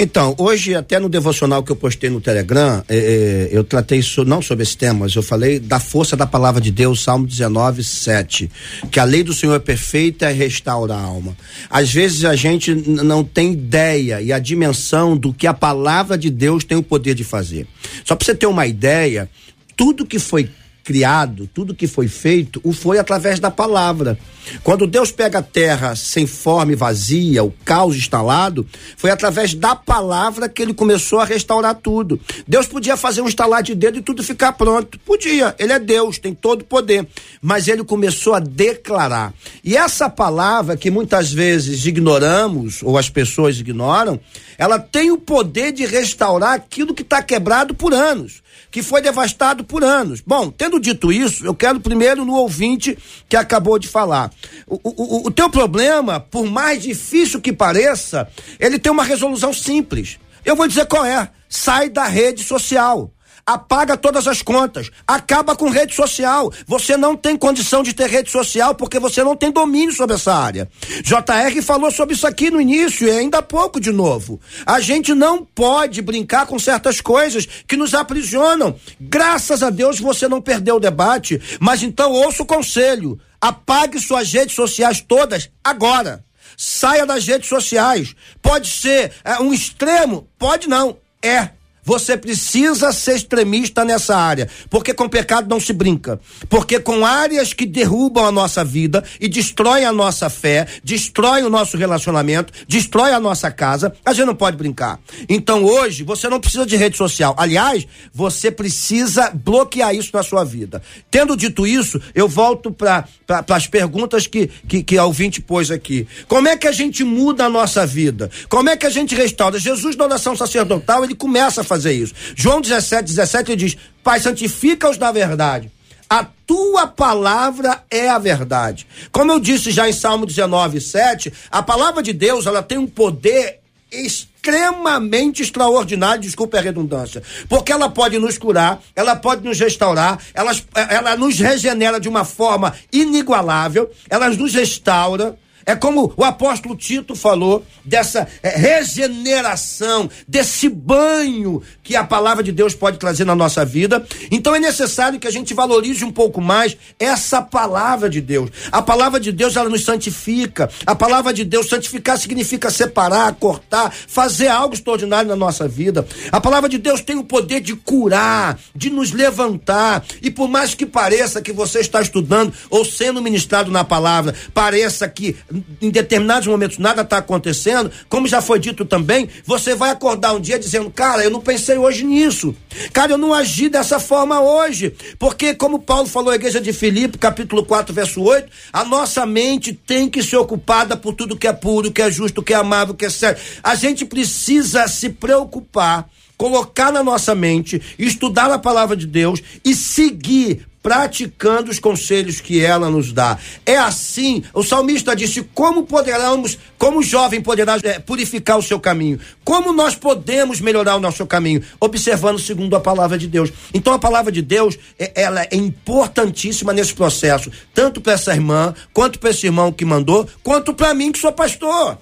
Então, hoje, até no devocional que eu postei no Telegram, eh, eu tratei so, não sobre esse tema, mas eu falei da força da palavra de Deus, Salmo 19, 7. Que a lei do Senhor é perfeita e restaura a alma. Às vezes a gente não tem ideia e a dimensão do que a palavra de Deus tem o poder de fazer. Só para você ter uma ideia, tudo que foi criado, tudo que foi feito, o foi através da palavra. Quando Deus pega a terra sem forma e vazia, o caos instalado, foi através da palavra que ele começou a restaurar tudo. Deus podia fazer um estalar de dedo e tudo ficar pronto. Podia, ele é Deus, tem todo o poder. Mas ele começou a declarar. E essa palavra que muitas vezes ignoramos, ou as pessoas ignoram, ela tem o poder de restaurar aquilo que está quebrado por anos que foi devastado por anos. Bom, tendo dito isso, eu quero primeiro no ouvinte que acabou de falar. O, o, o teu problema, por mais difícil que pareça, ele tem uma resolução simples. Eu vou dizer qual é. Sai da rede social apaga todas as contas, acaba com rede social. Você não tem condição de ter rede social porque você não tem domínio sobre essa área. JR falou sobre isso aqui no início e ainda há pouco de novo. A gente não pode brincar com certas coisas que nos aprisionam. Graças a Deus você não perdeu o debate, mas então ouça o conselho. Apague suas redes sociais todas agora. Saia das redes sociais. Pode ser é, um extremo? Pode não. É você precisa ser extremista nessa área, porque com pecado não se brinca. Porque com áreas que derrubam a nossa vida e destroem a nossa fé, destroem o nosso relacionamento, destrói a nossa casa, a gente não pode brincar. Então hoje você não precisa de rede social. Aliás, você precisa bloquear isso na sua vida. Tendo dito isso, eu volto para as perguntas que, que, que a ouvinte pôs aqui. Como é que a gente muda a nossa vida? Como é que a gente restaura? Jesus, na oração sacerdotal, ele começa a fazer fazer isso. João 17, 17 ele diz: Pai, santifica-os na verdade. A tua palavra é a verdade. Como eu disse já em Salmo 19, 7, a palavra de Deus ela tem um poder extremamente extraordinária, desculpe a redundância, porque ela pode nos curar, ela pode nos restaurar, ela, ela nos regenera de uma forma inigualável, ela nos restaura, é como o apóstolo Tito falou, dessa é, regeneração, desse banho que a palavra de Deus pode trazer na nossa vida. Então é necessário que a gente valorize um pouco mais essa palavra de Deus. A palavra de Deus, ela nos santifica. A palavra de Deus, santificar significa separar, cortar, fazer algo extraordinário na nossa vida. A palavra de Deus tem o poder de curar, de nos levantar. E por mais que pareça que você está estudando ou sendo ministrado na palavra, pareça que em determinados momentos nada está acontecendo, como já foi dito também, você vai acordar um dia dizendo, cara, eu não pensei hoje nisso. Cara, eu não agi dessa forma hoje. Porque, como Paulo falou à igreja de Filipe, capítulo 4, verso 8, a nossa mente tem que ser ocupada por tudo que é puro, que é justo, que é amável, que é sério. A gente precisa se preocupar colocar na nossa mente, estudar a palavra de Deus e seguir praticando os conselhos que ela nos dá. É assim, o salmista disse: como poderemos, como jovem poderá é, purificar o seu caminho? Como nós podemos melhorar o nosso caminho? Observando segundo a palavra de Deus. Então a palavra de Deus, é, ela é importantíssima nesse processo, tanto para essa irmã, quanto para esse irmão que mandou, quanto para mim que sou pastor.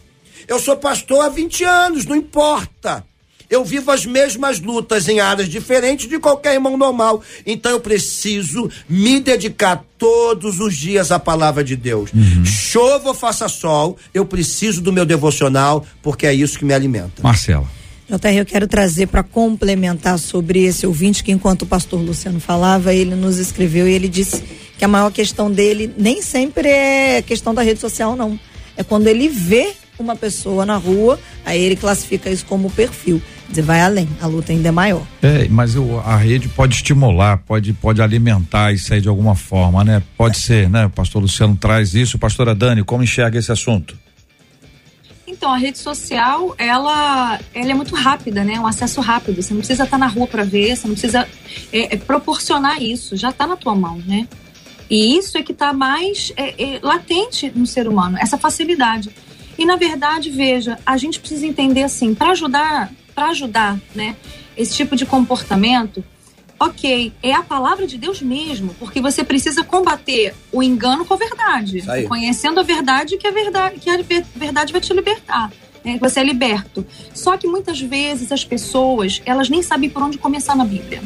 Eu sou pastor há 20 anos, não importa. Eu vivo as mesmas lutas em áreas diferentes de qualquer irmão normal. Então eu preciso me dedicar todos os dias à palavra de Deus. Uhum. Chova ou faça sol, eu preciso do meu devocional, porque é isso que me alimenta. Marcela. JR, eu quero trazer para complementar sobre esse ouvinte que, enquanto o pastor Luciano falava, ele nos escreveu e ele disse que a maior questão dele nem sempre é questão da rede social, não. É quando ele vê uma pessoa na rua, aí ele classifica isso como perfil dizer, vai além, a luta ainda é maior. É, mas eu, a rede pode estimular, pode, pode alimentar isso aí de alguma forma, né? Pode é. ser, né? O pastor Luciano traz isso. Pastora Dani, como enxerga esse assunto? Então, a rede social, ela, ela é muito rápida, né? Um acesso rápido. Você não precisa estar na rua para ver, você não precisa é, é, proporcionar isso. Já está na tua mão, né? E isso é que está mais é, é, latente no ser humano, essa facilidade. E, na verdade, veja, a gente precisa entender assim, para ajudar para ajudar, né? Esse tipo de comportamento, ok, é a palavra de Deus mesmo, porque você precisa combater o engano com a verdade, conhecendo a verdade que a verdade que a verdade vai te libertar. Né? Você é liberto. Só que muitas vezes as pessoas elas nem sabem por onde começar na Bíblia.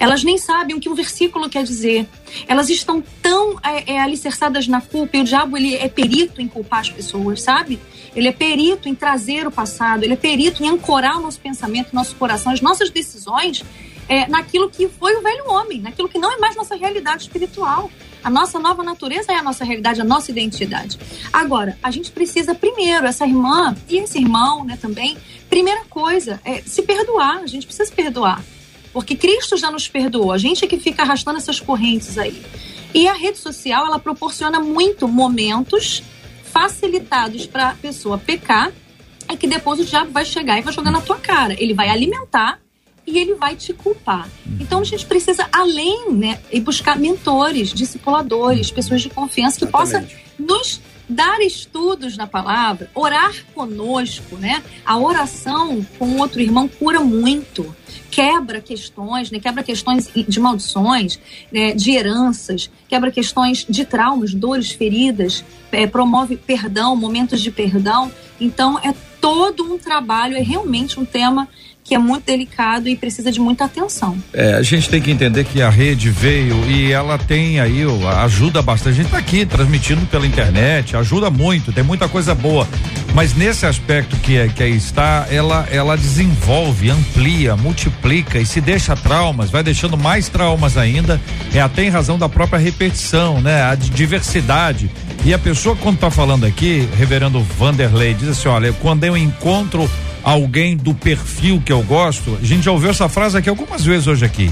Elas nem sabem o que um versículo quer dizer. Elas estão tão é, é, alicerçadas na culpa e o diabo ele é perito em culpar as pessoas, sabe? Ele é perito em trazer o passado, ele é perito em ancorar o nosso pensamento, o nosso coração, as nossas decisões é, naquilo que foi o velho homem, naquilo que não é mais nossa realidade espiritual. A nossa nova natureza é a nossa realidade, a nossa identidade. Agora, a gente precisa primeiro, essa irmã e esse irmão, né, também, primeira coisa, é se perdoar. A gente precisa se perdoar. Porque Cristo já nos perdoou. A gente é que fica arrastando essas correntes aí. E a rede social, ela proporciona muito momentos facilitados para a pessoa pecar, é que depois o diabo vai chegar e vai jogar na tua cara. Ele vai alimentar e ele vai te culpar. Então a gente precisa, além, né, ir buscar mentores, discipuladores, pessoas de confiança que possam nos dar estudos na palavra, orar conosco, né? A oração com outro irmão cura muito quebra questões, né? quebra questões de maldições, né? de heranças, quebra questões de traumas, dores, feridas, é, promove perdão, momentos de perdão. Então é todo um trabalho, é realmente um tema que é muito delicado e precisa de muita atenção. É, a gente tem que entender que a rede veio e ela tem aí, ajuda bastante. A gente está aqui transmitindo pela internet, ajuda muito, tem muita coisa boa. Mas nesse aspecto que, é, que aí está, ela, ela desenvolve, amplia, multiplica e se deixa traumas, vai deixando mais traumas ainda. É até em razão da própria repetição, né? A diversidade. E a pessoa, quando está falando aqui, reverendo Vanderlei, diz assim: olha, quando eu encontro alguém do perfil que eu gosto, a gente já ouviu essa frase aqui algumas vezes hoje aqui.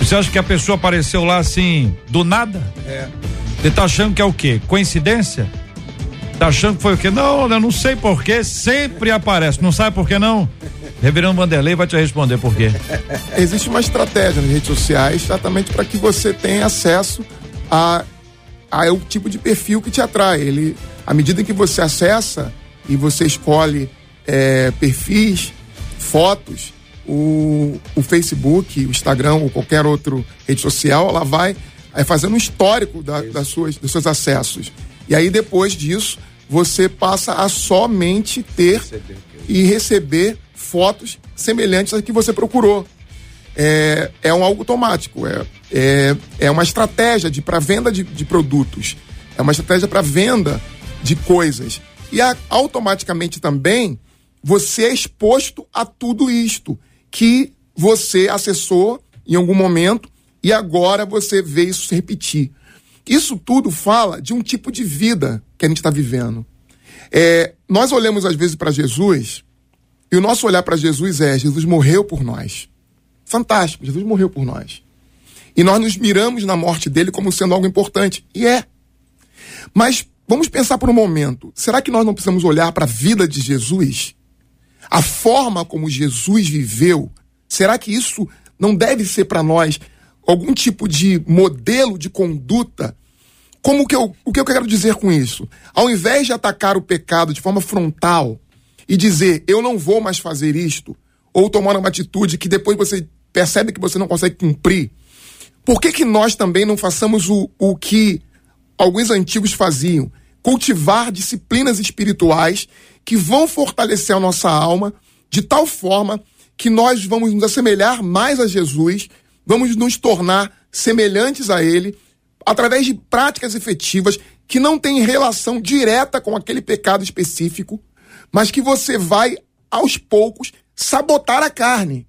Você acha que a pessoa apareceu lá assim, do nada? É. Você tá achando que é o quê? Coincidência? Tá achando que foi o quê? Não, eu não sei porquê, sempre aparece. Não sabe por que não? Reverendo Vanderlei vai te responder por quê. Existe uma estratégia nas redes sociais exatamente para que você tenha acesso a, a o tipo de perfil que te atrai. Ele, à medida que você acessa e você escolhe é, perfis, fotos, o, o Facebook, o Instagram ou qualquer outra rede social, ela vai é, fazendo um histórico da, das suas, dos seus acessos. E aí, depois disso, você passa a somente ter e receber fotos semelhantes às que você procurou. É, é um algo automático, é, é, é uma estratégia de para venda de, de produtos, é uma estratégia para venda de coisas. E a, automaticamente também você é exposto a tudo isto que você acessou em algum momento e agora você vê isso se repetir. Isso tudo fala de um tipo de vida que a gente está vivendo. É, nós olhamos às vezes para Jesus e o nosso olhar para Jesus é: Jesus morreu por nós. Fantástico, Jesus morreu por nós. E nós nos miramos na morte dele como sendo algo importante. E é. Mas vamos pensar por um momento: será que nós não precisamos olhar para a vida de Jesus? A forma como Jesus viveu? Será que isso não deve ser para nós algum tipo de modelo de conduta? Como que eu, o que eu quero dizer com isso? Ao invés de atacar o pecado de forma frontal e dizer eu não vou mais fazer isto, ou tomar uma atitude que depois você percebe que você não consegue cumprir, por que, que nós também não façamos o, o que alguns antigos faziam? Cultivar disciplinas espirituais que vão fortalecer a nossa alma de tal forma que nós vamos nos assemelhar mais a Jesus, vamos nos tornar semelhantes a Ele, através de práticas efetivas que não têm relação direta com aquele pecado específico, mas que você vai, aos poucos, sabotar a carne.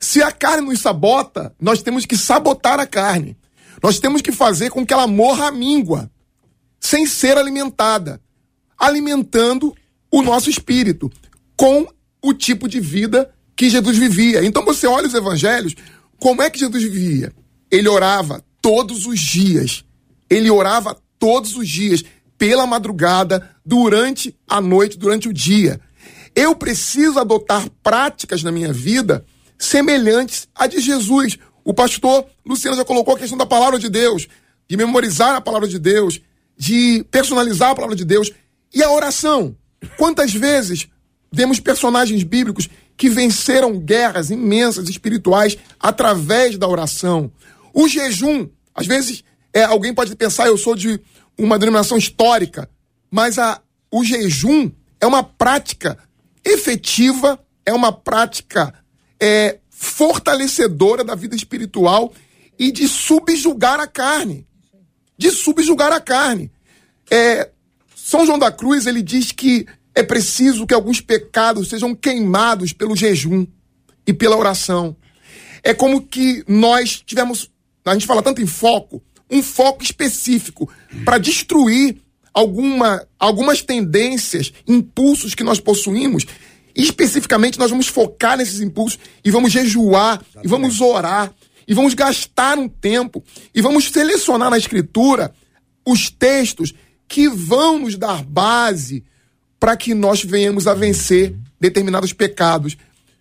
Se a carne nos sabota, nós temos que sabotar a carne. Nós temos que fazer com que ela morra à míngua, sem ser alimentada, alimentando o nosso espírito com o tipo de vida que Jesus vivia. Então você olha os evangelhos, como é que Jesus vivia? Ele orava todos os dias. Ele orava todos os dias, pela madrugada, durante a noite, durante o dia. Eu preciso adotar práticas na minha vida semelhantes à de Jesus. O pastor Luciano já colocou a questão da palavra de Deus, de memorizar a palavra de Deus, de personalizar a palavra de Deus e a oração. Quantas vezes vemos personagens bíblicos que venceram guerras imensas espirituais através da oração? O jejum, às vezes, é, alguém pode pensar, eu sou de uma denominação histórica, mas a, o jejum é uma prática efetiva, é uma prática é, fortalecedora da vida espiritual e de subjugar a carne. De subjugar a carne. É, São João da Cruz, ele diz que é preciso que alguns pecados sejam queimados pelo jejum e pela oração. É como que nós tivemos, a gente fala tanto em foco, um foco específico para destruir alguma, algumas tendências, impulsos que nós possuímos. E especificamente, nós vamos focar nesses impulsos e vamos jejuar, Exatamente. e vamos orar, e vamos gastar um tempo, e vamos selecionar na Escritura os textos que vão nos dar base para que nós venhamos a vencer determinados pecados.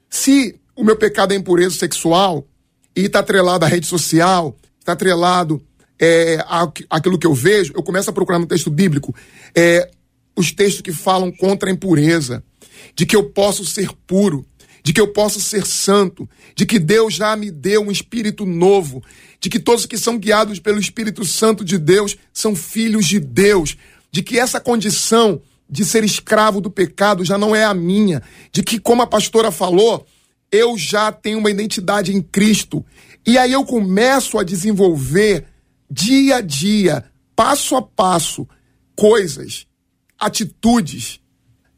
Se o meu pecado é impureza sexual e está atrelado à rede social, está atrelado é, aquilo que eu vejo, eu começo a procurar no texto bíblico é, os textos que falam contra a impureza, de que eu posso ser puro, de que eu posso ser santo, de que Deus já me deu um espírito novo, de que todos que são guiados pelo Espírito Santo de Deus são filhos de Deus, de que essa condição de ser escravo do pecado já não é a minha, de que, como a pastora falou, eu já tenho uma identidade em Cristo. E aí eu começo a desenvolver dia a dia, passo a passo, coisas, atitudes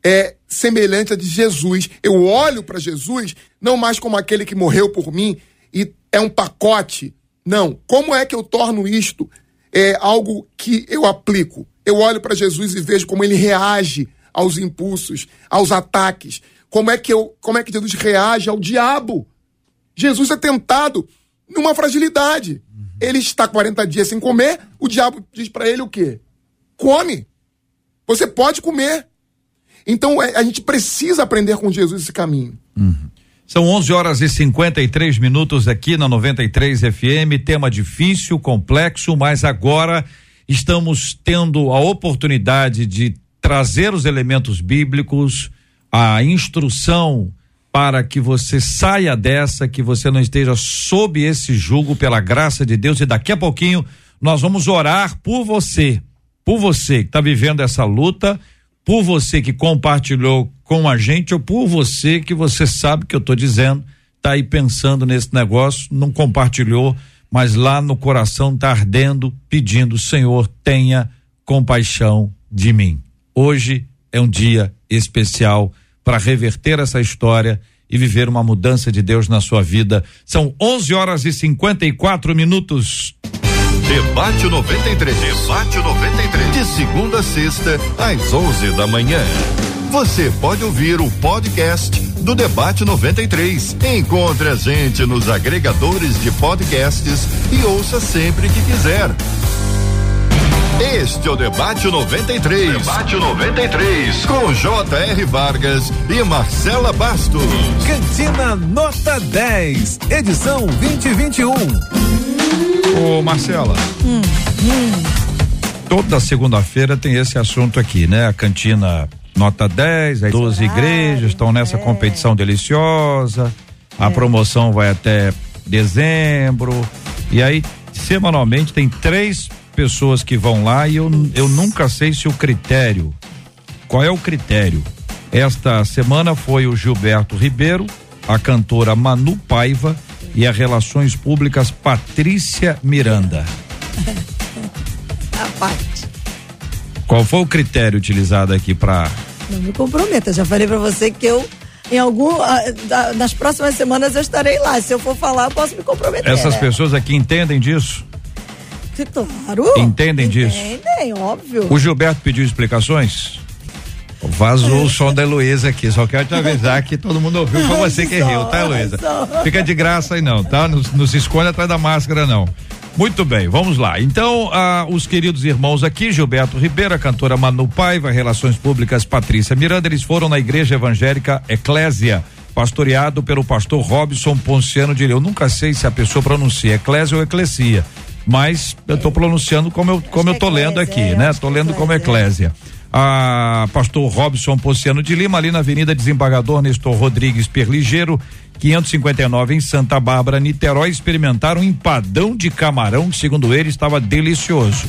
é, semelhantes a de Jesus. Eu olho para Jesus não mais como aquele que morreu por mim e é um pacote. Não. Como é que eu torno isto é, algo que eu aplico? Eu olho para Jesus e vejo como ele reage aos impulsos, aos ataques. Como é que eu, como é que Jesus reage ao diabo? Jesus é tentado numa fragilidade. Ele está 40 dias sem comer, o diabo diz para ele o quê? Come. Você pode comer. Então é, a gente precisa aprender com Jesus esse caminho. Uhum. São 11 horas e 53 minutos aqui na 93 FM. Tema difícil, complexo, mas agora estamos tendo a oportunidade de trazer os elementos bíblicos, a instrução para que você saia dessa, que você não esteja sob esse jugo pela graça de Deus e daqui a pouquinho nós vamos orar por você, por você que está vivendo essa luta, por você que compartilhou com a gente ou por você que você sabe que eu estou dizendo, tá aí pensando nesse negócio, não compartilhou, mas lá no coração está ardendo, pedindo, Senhor, tenha compaixão de mim. Hoje é um dia especial para reverter essa história e viver uma mudança de Deus na sua vida. São 11 horas e 54 minutos. Debate 93. Debate 93. De segunda a sexta, às 11 da manhã. Você pode ouvir o podcast do Debate 93. Encontre a gente nos agregadores de podcasts e ouça sempre que quiser. Este é o Debate 93. Debate 93. Com J.R. Vargas e Marcela Bastos. Cantina Nota 10, edição 2021. Ô Marcela. Hum, hum. Toda segunda-feira tem esse assunto aqui, né? A cantina nota 10, aí 12 igrejas estão nessa é. competição deliciosa. A é. promoção vai até dezembro. E aí, semanalmente, tem três pessoas que vão lá e eu, eu nunca sei se o critério. Qual é o critério? Esta semana foi o Gilberto Ribeiro, a cantora Manu Paiva e a Relações Públicas Patrícia Miranda. [LAUGHS] a parte. Qual foi o critério utilizado aqui para? Não me comprometa, já falei para você que eu em algum nas próximas semanas eu estarei lá. Se eu for falar, eu posso me comprometer. Essas pessoas aqui entendem disso? Claro. Entendem disso? Entendem, óbvio. O Gilberto pediu explicações? Vazou o som da Heloísa aqui, só quero te avisar que todo mundo ouviu, foi você que riu, tá, Heloísa? Fica de graça aí não, tá? Não, não se esconde atrás da máscara, não. Muito bem, vamos lá. Então, ah, os queridos irmãos aqui, Gilberto Ribeiro, a cantora Manu Paiva, Relações Públicas Patrícia Miranda, eles foram na Igreja Evangélica Eclésia, pastoreado pelo pastor Robson Ponciano de Eu nunca sei se a pessoa pronuncia Eclésia ou Eclesia mas eu estou pronunciando como eu, como eu tô lendo aqui, é, né? Estou lendo como eclésia. A pastor Robson Pociano de Lima, ali na Avenida Desembargador Nestor Rodrigues Perligeiro, 559 em Santa Bárbara, Niterói, experimentaram um empadão de camarão que, segundo ele, estava delicioso.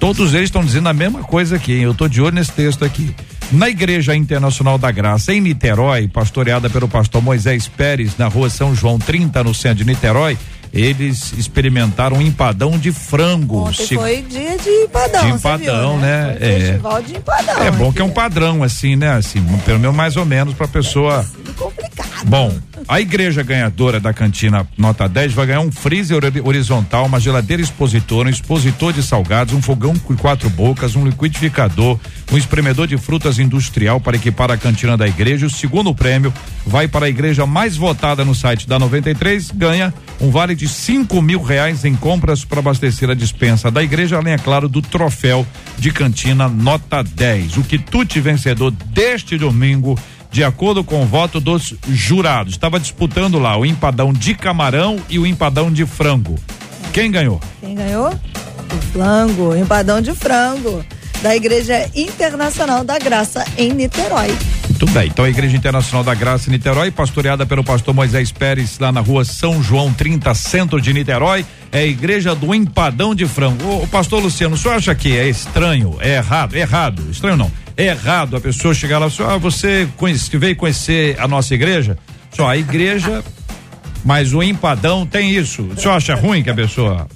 Todos eles estão dizendo a mesma coisa aqui, hein? eu estou de olho nesse texto aqui. Na Igreja Internacional da Graça, em Niterói, pastoreada pelo pastor Moisés Pérez, na rua São João 30, no centro de Niterói, eles experimentaram um empadão de frango. Ontem Se... foi dia de empadão. De empadão, viu, né? né? É. Festival de empadão. É bom que é um padrão, assim, né? Assim, pelo menos mais ou menos pra pessoa. É complicado. Bom, a igreja ganhadora da cantina nota 10 vai ganhar um freezer horizontal, uma geladeira expositora, um expositor de salgados, um fogão com quatro bocas, um liquidificador, um espremedor de frutas industrial para equipar a cantina da igreja. O segundo prêmio vai para a igreja mais votada no site da 93, ganha um vale de cinco mil reais em compras para abastecer a dispensa da igreja, além, é claro, do troféu de cantina nota 10. O quitute vencedor deste domingo, de acordo com o voto dos jurados, estava disputando lá o empadão de camarão e o empadão de frango. Quem ganhou? Quem ganhou? O frango, o empadão de frango da Igreja Internacional da Graça em Niterói. Muito bem. Então a Igreja Internacional da Graça em Niterói, pastoreada pelo pastor Moisés Pérez, lá na rua São João 30, centro de Niterói, é a Igreja do Empadão de Frango. O, pastor Luciano, o senhor acha que é estranho, é errado? Errado, estranho não. É errado a pessoa chegar lá e ah, você conhece, veio conhecer a nossa igreja? Só a igreja, mas o empadão tem isso. O senhor acha ruim que a pessoa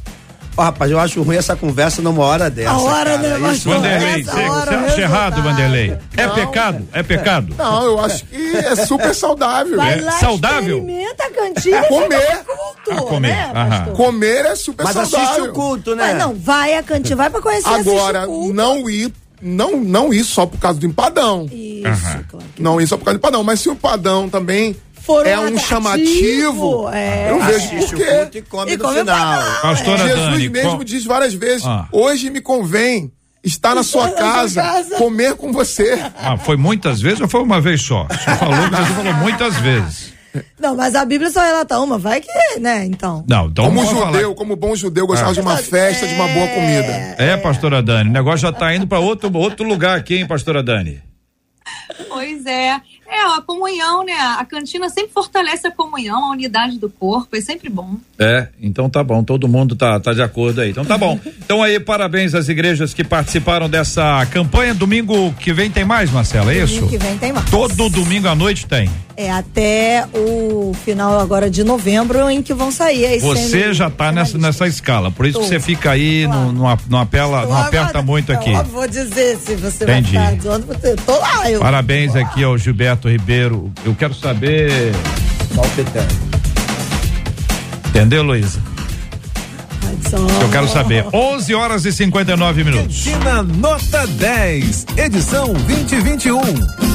Oh, rapaz, eu acho ruim essa conversa numa hora dessa. A hora, cara. né, Isso, Vanderlei, você, você acha errado, Vanderlei? É não, pecado? É pecado? Não, eu acho que é super saudável. Vai é lá, saudável? Experimenta a cantina é comer. Culto, a comer. Né, comer é super Mas saudável. Mas assiste o culto, né? Mas não, vai a cantina, vai pra conhecer Agora, não ir não, não ir só por causa do empadão. Isso, uhum. claro Não ir só por causa do empadão, mas se o empadão também For é um, chamativo. É. Eu vejo por quê. E come e come final. Pastora Jesus Dani, mesmo com... diz várias vezes: ah. hoje me convém estar na sua, casa, casa, comer com você. Ah, foi muitas vezes ou foi uma vez só? Você falou que Jesus falou muitas vezes. Não, mas a Bíblia só relata uma, vai que, né, então. Não, então como judeu, falar. como bom judeu, gostava ah. de uma festa, é, de uma boa comida. É, pastora Dani, o negócio já tá indo para outro, outro lugar aqui, hein, pastora Dani? Pois é. É, a comunhão, né? A cantina sempre fortalece a comunhão, a unidade do corpo, é sempre bom. É, então tá bom, todo mundo tá, tá de acordo aí. Então tá bom. Então aí, parabéns às igrejas que participaram dessa campanha. Domingo que vem tem mais, Marcela, é isso? Domingo que vem tem mais. Todo domingo à noite tem. É até o final agora de novembro em que vão sair. Aí você já tá nessa, nessa escala, por isso Tô. que você fica aí, claro. não, não, não, apela, não aperta muito aqui. Eu vou dizer se você Entendi. vai estar você. Tô lá. Eu Parabéns aqui ao Gilberto Ribeiro. Eu quero saber. Entendeu, Luísa? Eu quero saber. 11 horas e 59 minutos. Cantina Nota 10, edição 2021.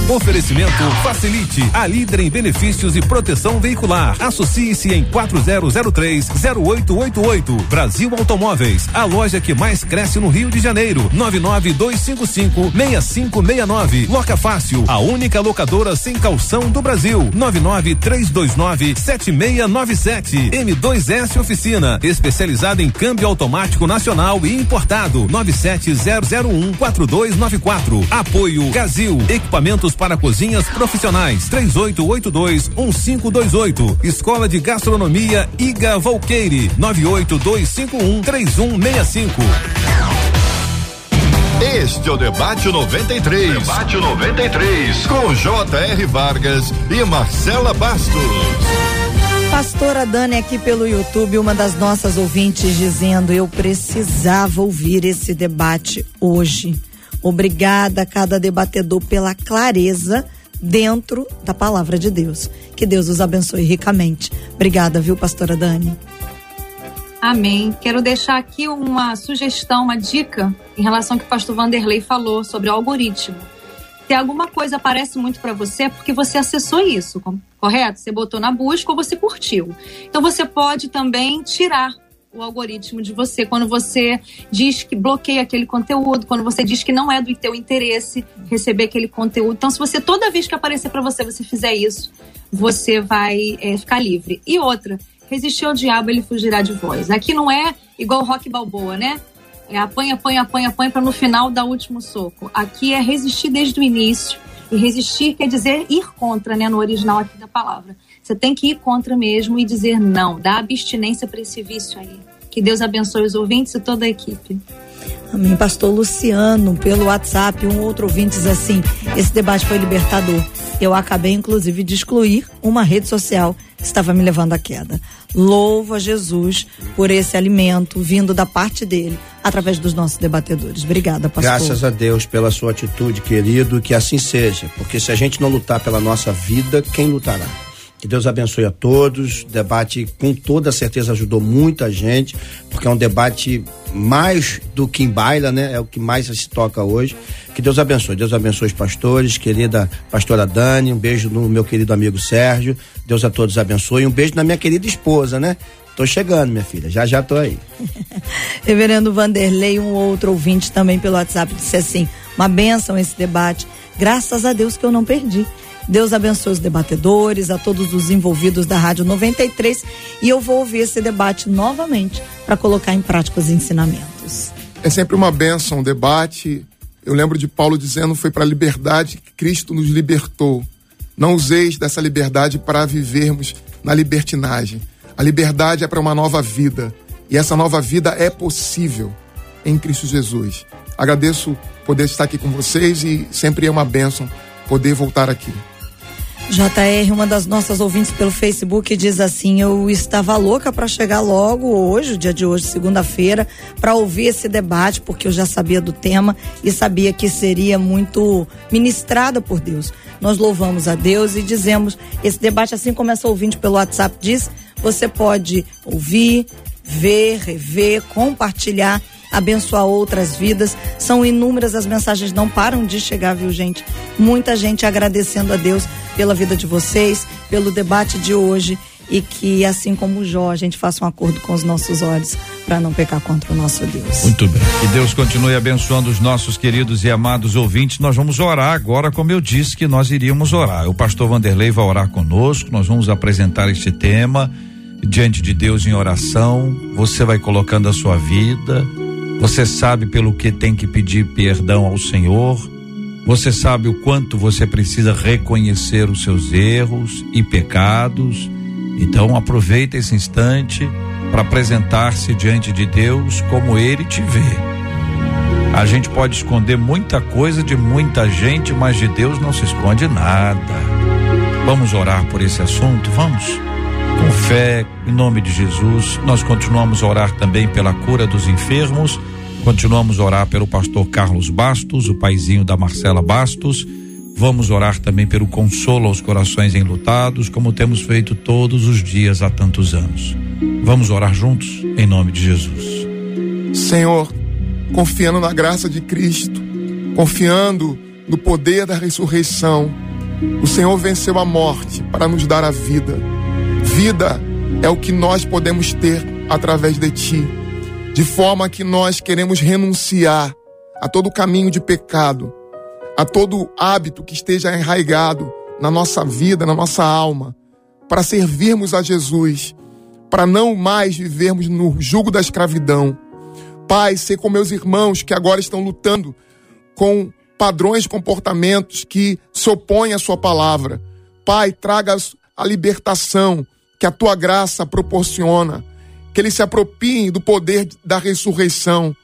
Oferecimento Facilite, a líder em benefícios e proteção veicular. Associe-se em 4003-0888. Brasil Automóveis, a loja que mais cresce no Rio de Janeiro. 99255-6569. Loca Fácil, a única locadora sem calção do Brasil. 99329-7697. M2S Oficina, especializada em câmbio automático nacional e importado. 970014294. Apoio Gazil, equipamentos para cozinhas profissionais. 38821528. Escola de Gastronomia Iga Volqueire. 982513165. Este é o Debate 93. Debate 93. Com J.R. Vargas e Marcela Bastos. Pastora Dani aqui pelo YouTube, uma das nossas ouvintes dizendo: Eu precisava ouvir esse debate hoje. Obrigada a cada debatedor pela clareza dentro da palavra de Deus. Que Deus os abençoe ricamente. Obrigada, viu, pastora Dani? Amém. Quero deixar aqui uma sugestão, uma dica em relação ao que o pastor Vanderlei falou sobre o algoritmo. Se alguma coisa aparece muito para você, é porque você acessou isso, correto? Você botou na busca ou você curtiu. Então você pode também tirar o algoritmo de você quando você diz que bloqueia aquele conteúdo, quando você diz que não é do teu interesse receber aquele conteúdo. Então, se você toda vez que aparecer para você você fizer isso, você vai é, ficar livre. E outra, resistir ao diabo ele fugirá de vós. Aqui não é igual rock balboa, né? É apanha, apanha, apanha, apanha para no final dar o último soco. Aqui é resistir desde o início. E resistir quer dizer ir contra, né? No original aqui da palavra. Você tem que ir contra mesmo e dizer não. Dá abstinência para esse vício aí. Que Deus abençoe os ouvintes e toda a equipe. Amém. Pastor Luciano, pelo WhatsApp, um outro ouvinte diz assim: esse debate foi libertador. Eu acabei, inclusive, de excluir uma rede social que estava me levando à queda. Louvo a Jesus por esse alimento vindo da parte dele, através dos nossos debatedores. Obrigada, pastor. Graças a Deus pela sua atitude, querido, que assim seja. Porque se a gente não lutar pela nossa vida, quem lutará? Que Deus abençoe a todos. O debate, com toda certeza, ajudou muita gente, porque é um debate mais do que em baila, né? É o que mais se toca hoje. Que Deus abençoe. Deus abençoe os pastores, querida pastora Dani. Um beijo no meu querido amigo Sérgio. Deus a todos abençoe. Um beijo na minha querida esposa, né? Tô chegando, minha filha. Já já tô aí. [LAUGHS] Reverendo Vanderlei, um outro ouvinte também pelo WhatsApp, disse assim: uma benção esse debate. Graças a Deus que eu não perdi. Deus abençoe os debatedores, a todos os envolvidos da Rádio 93 e eu vou ouvir esse debate novamente para colocar em prática os ensinamentos. É sempre uma benção o debate. Eu lembro de Paulo dizendo foi para a liberdade que Cristo nos libertou. Não useis dessa liberdade para vivermos na libertinagem. A liberdade é para uma nova vida. E essa nova vida é possível em Cristo Jesus. Agradeço poder estar aqui com vocês e sempre é uma bênção poder voltar aqui. JR, uma das nossas ouvintes pelo Facebook, diz assim: Eu estava louca para chegar logo hoje, o dia de hoje, segunda-feira, para ouvir esse debate, porque eu já sabia do tema e sabia que seria muito ministrada por Deus. Nós louvamos a Deus e dizemos: esse debate, assim como essa ouvinte pelo WhatsApp diz, você pode ouvir, ver, rever, compartilhar abençoar outras vidas. São inúmeras as mensagens, não param de chegar, viu, gente? Muita gente agradecendo a Deus pela vida de vocês, pelo debate de hoje e que, assim como Jó, a gente faça um acordo com os nossos olhos para não pecar contra o nosso Deus. Muito bem. Que Deus continue abençoando os nossos queridos e amados ouvintes. Nós vamos orar agora, como eu disse que nós iríamos orar. O pastor Vanderlei vai orar conosco, nós vamos apresentar este tema diante de Deus em oração. Você vai colocando a sua vida, você sabe pelo que tem que pedir perdão ao Senhor. Você sabe o quanto você precisa reconhecer os seus erros e pecados. Então aproveita esse instante para apresentar-se diante de Deus como ele te vê. A gente pode esconder muita coisa de muita gente, mas de Deus não se esconde nada. Vamos orar por esse assunto? Vamos? Com fé, em nome de Jesus, nós continuamos a orar também pela cura dos enfermos, continuamos a orar pelo pastor Carlos Bastos, o paizinho da Marcela Bastos. Vamos orar também pelo consolo aos corações enlutados, como temos feito todos os dias há tantos anos. Vamos orar juntos, em nome de Jesus. Senhor, confiando na graça de Cristo, confiando no poder da ressurreição, o Senhor venceu a morte para nos dar a vida. Vida é o que nós podemos ter através de Ti, de forma que nós queremos renunciar a todo caminho de pecado, a todo hábito que esteja enraigado na nossa vida, na nossa alma, para servirmos a Jesus, para não mais vivermos no jugo da escravidão Pai, ser com meus irmãos que agora estão lutando com padrões comportamentos que se opõem à Sua palavra. Pai, traga a libertação que a Tua graça proporciona, que eles se apropiem do poder da ressurreição,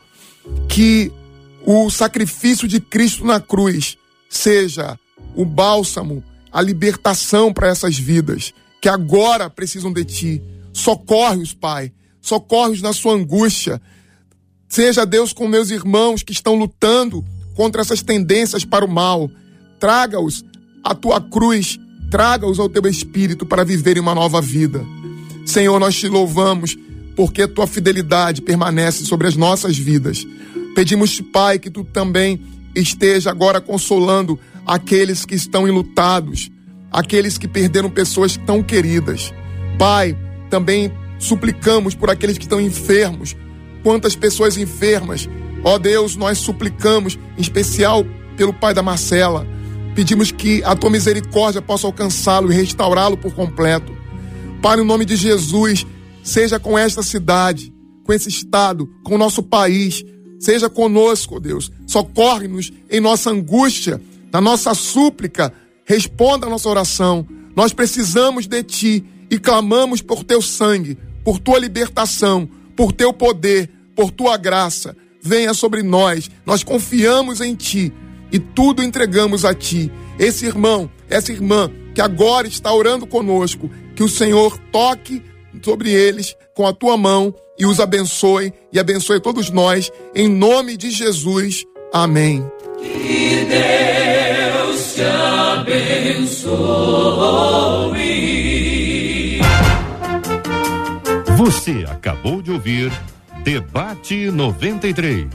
que o sacrifício de Cristo na cruz seja o bálsamo, a libertação para essas vidas que agora precisam de Ti. Socorre-os, Pai. Socorre-os na sua angústia. Seja Deus com meus irmãos que estão lutando contra essas tendências para o mal. Traga-os à tua cruz, traga-os ao teu espírito para viverem uma nova vida. Senhor, nós te louvamos porque tua fidelidade permanece sobre as nossas vidas. Pedimos, Pai, que tu também esteja agora consolando aqueles que estão enlutados, aqueles que perderam pessoas tão queridas. Pai, também suplicamos por aqueles que estão enfermos, quantas pessoas enfermas. Ó Deus, nós suplicamos, em especial pelo pai da Marcela. Pedimos que a tua misericórdia possa alcançá-lo e restaurá-lo por completo. Pai, no nome de Jesus, seja com esta cidade, com esse estado, com o nosso país. Seja conosco, Deus. Socorre-nos em nossa angústia, na nossa súplica. Responda a nossa oração. Nós precisamos de ti e clamamos por teu sangue, por tua libertação por teu poder, por tua graça, venha sobre nós. Nós confiamos em ti e tudo entregamos a ti. Esse irmão, essa irmã que agora está orando conosco, que o Senhor toque sobre eles com a tua mão e os abençoe e abençoe todos nós, em nome de Jesus. Amém. Que Deus te abençoe. Você acabou de ouvir Debate 93.